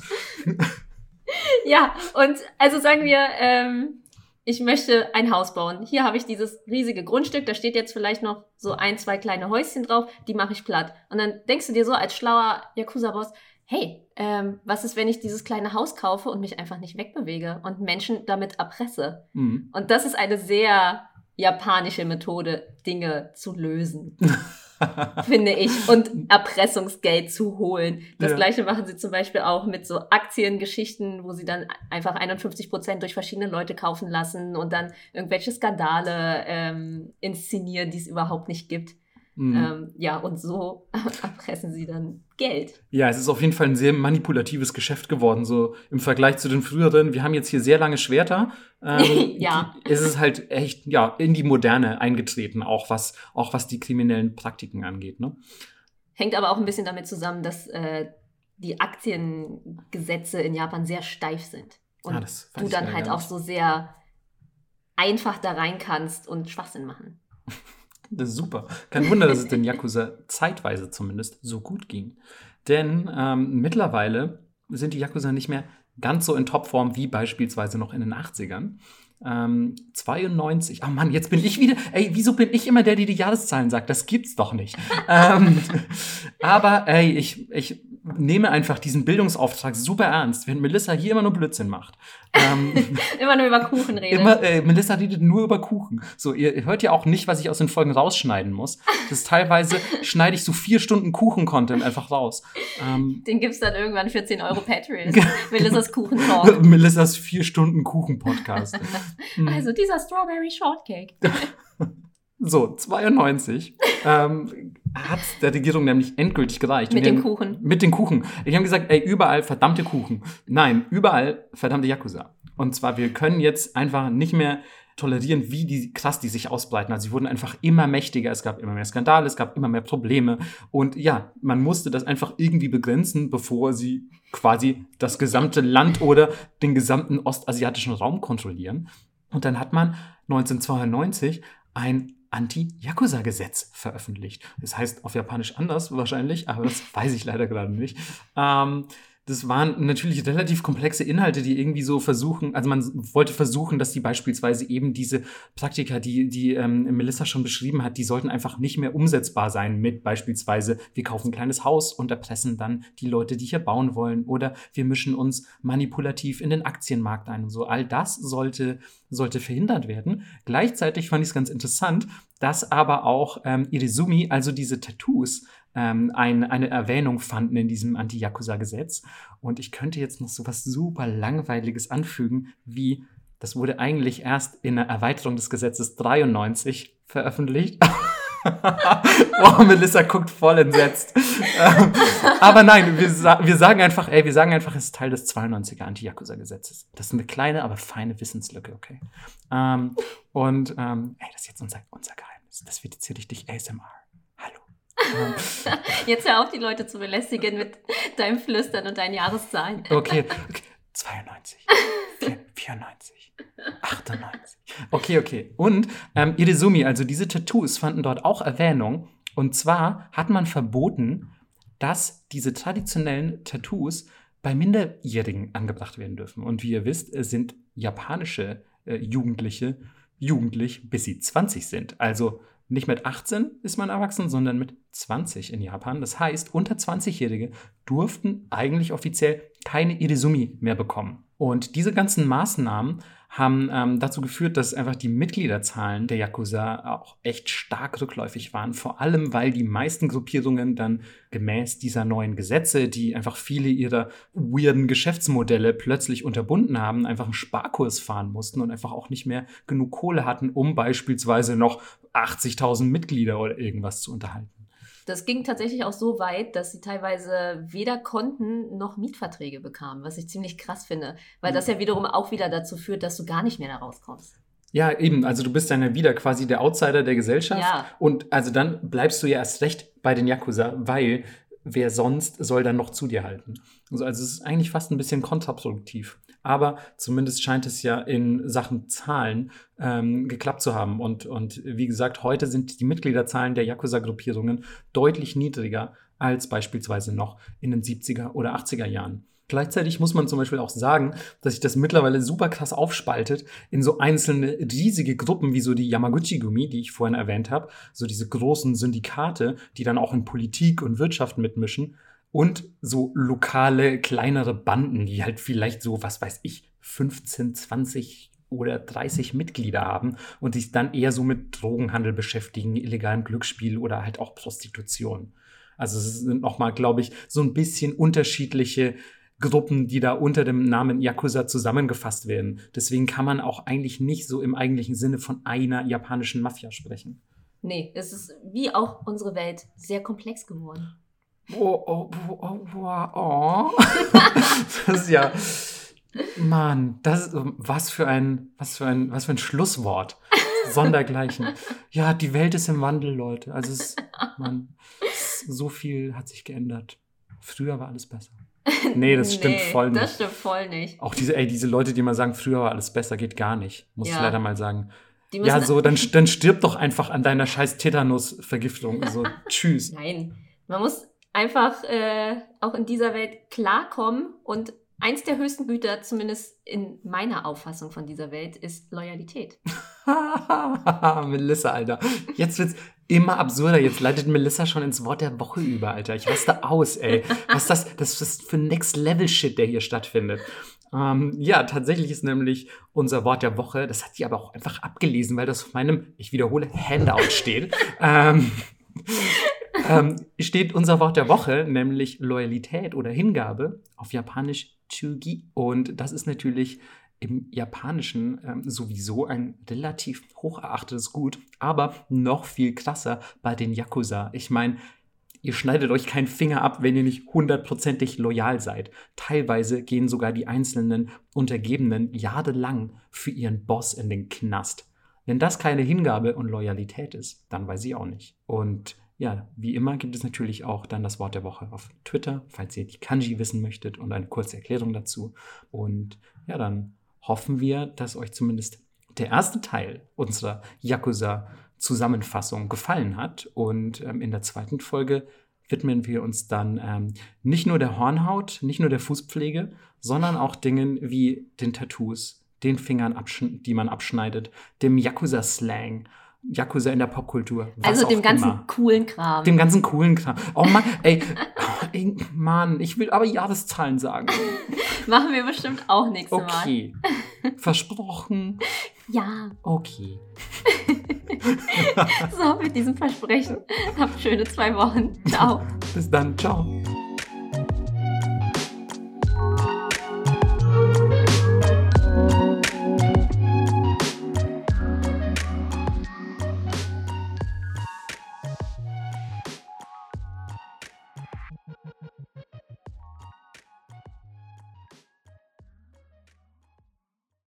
Ja, und also sagen wir, ähm, ich möchte ein Haus bauen. Hier habe ich dieses riesige Grundstück, da steht jetzt vielleicht noch so ein, zwei kleine Häuschen drauf, die mache ich platt. Und dann denkst du dir so als schlauer Yakuza-Boss, hey, ähm, was ist, wenn ich dieses kleine Haus kaufe und mich einfach nicht wegbewege und Menschen damit erpresse? Mhm. Und das ist eine sehr japanische Methode, Dinge zu lösen, <laughs> <laughs> finde ich. Und Erpressungsgeld zu holen. Das Ja. gleiche machen sie zum Beispiel auch mit so Aktiengeschichten, wo sie dann einfach 51 Prozent durch verschiedene Leute kaufen lassen und dann irgendwelche Skandale ähm, inszenieren, die es überhaupt nicht gibt. Mhm. Ähm, ja, und so <laughs> erpressen sie dann Geld. Ja, es ist auf jeden Fall ein sehr manipulatives Geschäft geworden, so im Vergleich zu den früheren. Wir haben jetzt hier sehr lange Schwerter. Ähm, <laughs> Ja. Es ist halt echt, ja, in die Moderne eingetreten, auch was, auch was die kriminellen Praktiken angeht, ne? Hängt aber auch ein bisschen damit zusammen, dass äh, die Aktiengesetze in Japan sehr steif sind. Und Ah, du dann halt auch so sehr einfach da rein kannst und Schwachsinn machen. Das ist super. Kein Wunder, dass es den Yakuza zeitweise zumindest so gut ging. Denn ähm, mittlerweile sind die Yakuza nicht mehr ganz so in Topform wie beispielsweise noch in den 80ern. Ähm, 92, oh Mann, jetzt bin ich wieder, ey, wieso bin ich immer der, der die Jahreszahlen sagt? Das gibt's doch nicht. <laughs> ähm, aber ey, ich, ich nehme einfach diesen Bildungsauftrag super ernst, wenn Melissa hier immer nur Blödsinn macht. Ähm, <laughs> Immer nur über Kuchen reden. Immer, äh, Melissa redet nur über Kuchen. So, ihr, hört ja auch nicht, was ich aus den Folgen rausschneiden muss. Das teilweise <laughs> schneide ich so vier Stunden Kuchen-Content einfach raus. Ähm, Den gibt's dann irgendwann für 10 Euro Patreon. <laughs> Melissas Kuchen Talk. Melissas vier Stunden Kuchen-Podcast. Mhm. Also dieser Strawberry Shortcake. So, 92 ähm, hat der Regierung nämlich endgültig gereicht. Mit dem Kuchen. Mit den Kuchen. Die haben gesagt, ey, überall verdammte Kuchen. Nein, überall verdammte Yakuza. Und zwar, wir können jetzt einfach nicht mehr tolerieren, wie die, krass die sich ausbreiten. Also sie wurden einfach immer mächtiger, es gab immer mehr Skandale, es gab immer mehr Probleme. Und ja, man musste das einfach irgendwie begrenzen, bevor sie quasi das gesamte Land oder den gesamten ostasiatischen Raum kontrollieren. Und dann hat man 1992 ein Anti-Yakuza-Gesetz veröffentlicht. Das heißt auf Japanisch anders wahrscheinlich, aber das weiß ich leider gerade nicht. Ähm, das waren natürlich relativ komplexe Inhalte, die irgendwie so versuchen, also man wollte versuchen, dass die beispielsweise eben diese Praktika, die, die ähm, Melissa schon beschrieben hat, die sollten einfach nicht mehr umsetzbar sein mit beispielsweise, wir kaufen ein kleines Haus und erpressen dann die Leute, die hier bauen wollen oder wir mischen uns manipulativ in den Aktienmarkt ein und so. All das sollte, sollte verhindert werden. Gleichzeitig fand ich es ganz interessant, dass aber auch ähm, Irizumi, also diese Tattoos, ähm, ein, eine Erwähnung fanden in diesem Anti-Yakuza-Gesetz. Und ich könnte jetzt noch so was super Langweiliges anfügen, wie das wurde eigentlich erst in der Erweiterung des Gesetzes 93 veröffentlicht. <laughs> <laughs> oh, Melissa guckt voll entsetzt. Ähm, aber nein, wir, sa wir sagen einfach, ey, wir sagen einfach, es ist Teil des 92er Anti-Yakuza-Gesetzes. Das ist eine kleine, aber feine Wissenslücke, okay? Ähm, und, ähm, ey, das ist jetzt unser, unser Geheimnis. Das wird jetzt hier richtig ASMR. Hallo. Ähm, <laughs> Jetzt hör auf, die Leute zu belästigen mit deinem Flüstern und deinen Jahreszahlen. Okay, okay. <laughs> 92, 94, 98. Okay, okay. Und ähm, Irizumi, also diese Tattoos fanden dort auch Erwähnung. Und zwar hat man verboten, dass diese traditionellen Tattoos bei Minderjährigen angebracht werden dürfen. Und wie ihr wisst, sind japanische äh, Jugendliche jugendlich, bis sie 20 sind. Also nicht mit 18 ist man erwachsen, sondern mit 20 in Japan. Das heißt, unter 20-Jährige durften eigentlich offiziell keine Irizumi mehr bekommen. Und diese ganzen Maßnahmen haben ähm, dazu geführt, dass einfach die Mitgliederzahlen der Yakuza auch echt stark rückläufig waren. Vor allem, weil die meisten Gruppierungen dann gemäß dieser neuen Gesetze, die einfach viele ihrer weirden Geschäftsmodelle plötzlich unterbunden haben, einfach einen Sparkurs fahren mussten und einfach auch nicht mehr genug Kohle hatten, um beispielsweise noch 80.000 Mitglieder oder irgendwas zu unterhalten. Das ging tatsächlich auch so weit, dass sie teilweise weder Konten noch Mietverträge bekamen, was ich ziemlich krass finde, weil das ja wiederum auch wieder dazu führt, dass du gar nicht mehr da rauskommst. Ja, eben. Also du bist dann ja wieder quasi der Outsider der Gesellschaft. Ja. Und also dann bleibst du ja erst recht bei den Yakuza, weil wer sonst soll dann noch zu dir halten? Also, also es ist eigentlich fast ein bisschen kontraproduktiv. Aber zumindest scheint es ja in Sachen Zahlen ähm, geklappt zu haben. Und, und wie gesagt, heute sind die Mitgliederzahlen der Yakuza-Gruppierungen deutlich niedriger als beispielsweise noch in den 70er oder 80er Jahren. Gleichzeitig muss man zum Beispiel auch sagen, dass sich das mittlerweile super krass aufspaltet in so einzelne riesige Gruppen, wie so die Yamaguchi-Gumi, die ich vorhin erwähnt habe, so diese großen Syndikate, die dann auch in Politik und Wirtschaft mitmischen und so lokale, kleinere Banden, die halt vielleicht so, was weiß ich, 15, 20 oder 30 Mitglieder haben und sich dann eher so mit Drogenhandel beschäftigen, illegalem Glücksspiel oder halt auch Prostitution. Also es sind nochmal, glaube ich, so ein bisschen unterschiedliche Gruppen, die da unter dem Namen Yakuza zusammengefasst werden. Deswegen kann man auch eigentlich nicht so im eigentlichen Sinne von einer japanischen Mafia sprechen. Nee, es ist wie auch unsere Welt sehr komplex geworden. Oh, oh, oh, oh, oh, oh. Das ist ja. Mann, das ist was für ein, was für ein, was für ein Schlusswort. Sondergleichen. Ja, die Welt ist im Wandel, Leute. Also es, man, so viel hat sich geändert. Früher war alles besser. Nee, das <laughs> stimmt Nee, voll nicht. Das stimmt voll nicht. Auch diese, ey, diese Leute, die mal sagen, früher war alles besser, geht gar nicht. Muss ich Ja. leider mal sagen. Ja, so, dann, dann stirb doch einfach an deiner scheiß Tetanus-Vergiftung. So, <laughs> tschüss. Nein, man muss einfach äh, auch in dieser Welt klarkommen und eins der höchsten Güter, zumindest in meiner Auffassung von dieser Welt, ist Loyalität. <laughs> Melissa, Alter. Jetzt wird's immer absurder. Jetzt leitet Melissa schon ins Wort der Woche über, Alter. Ich raste aus, ey. Was das, das ist für Next-Level-Shit, der hier stattfindet. Ähm, ja, tatsächlich ist nämlich unser Wort der Woche, das hat sie aber auch einfach abgelesen, weil das auf meinem, ich wiederhole, Handout steht. ähm, ähm, steht unser Wort der Woche, nämlich Loyalität oder Hingabe, auf Japanisch Chugi. Und das ist natürlich im Japanischen ähm, sowieso ein relativ hocherachtetes Gut, aber noch viel krasser bei den Yakuza. Ich meine, ihr schneidet euch keinen Finger ab, wenn ihr nicht hundertprozentig loyal seid. Teilweise gehen sogar die einzelnen Untergebenen jahrelang für ihren Boss in den Knast. Wenn das keine Hingabe und Loyalität ist, dann weiß ich auch nicht. Und ja, wie immer gibt es natürlich auch dann das Wort der Woche auf Twitter, falls ihr die Kanji wissen möchtet und eine kurze Erklärung dazu. Und ja, dann hoffen wir, dass euch zumindest der erste Teil unserer Yakuza-Zusammenfassung gefallen hat. Und ähm, in der zweiten Folge widmen wir uns dann ähm, nicht nur der Hornhaut, nicht nur der Fußpflege, sondern auch Dingen wie den Tattoos, den Fingern, die man abschneidet, dem Yakuza-Slang, Yakuza in der Popkultur. also dem ganzen immer. coolen Kram. Dem ganzen coolen Kram. Oh Mann, ey, oh, <laughs> ey, Mann, ich will aber Jahreszahlen sagen. <laughs> Machen wir bestimmt auch nächstes Mal. Okay. Versprochen. Ja, Okay. <laughs> so mit diesem Versprechen. Habt schöne zwei Wochen. Ciao. Bis dann. Ciao.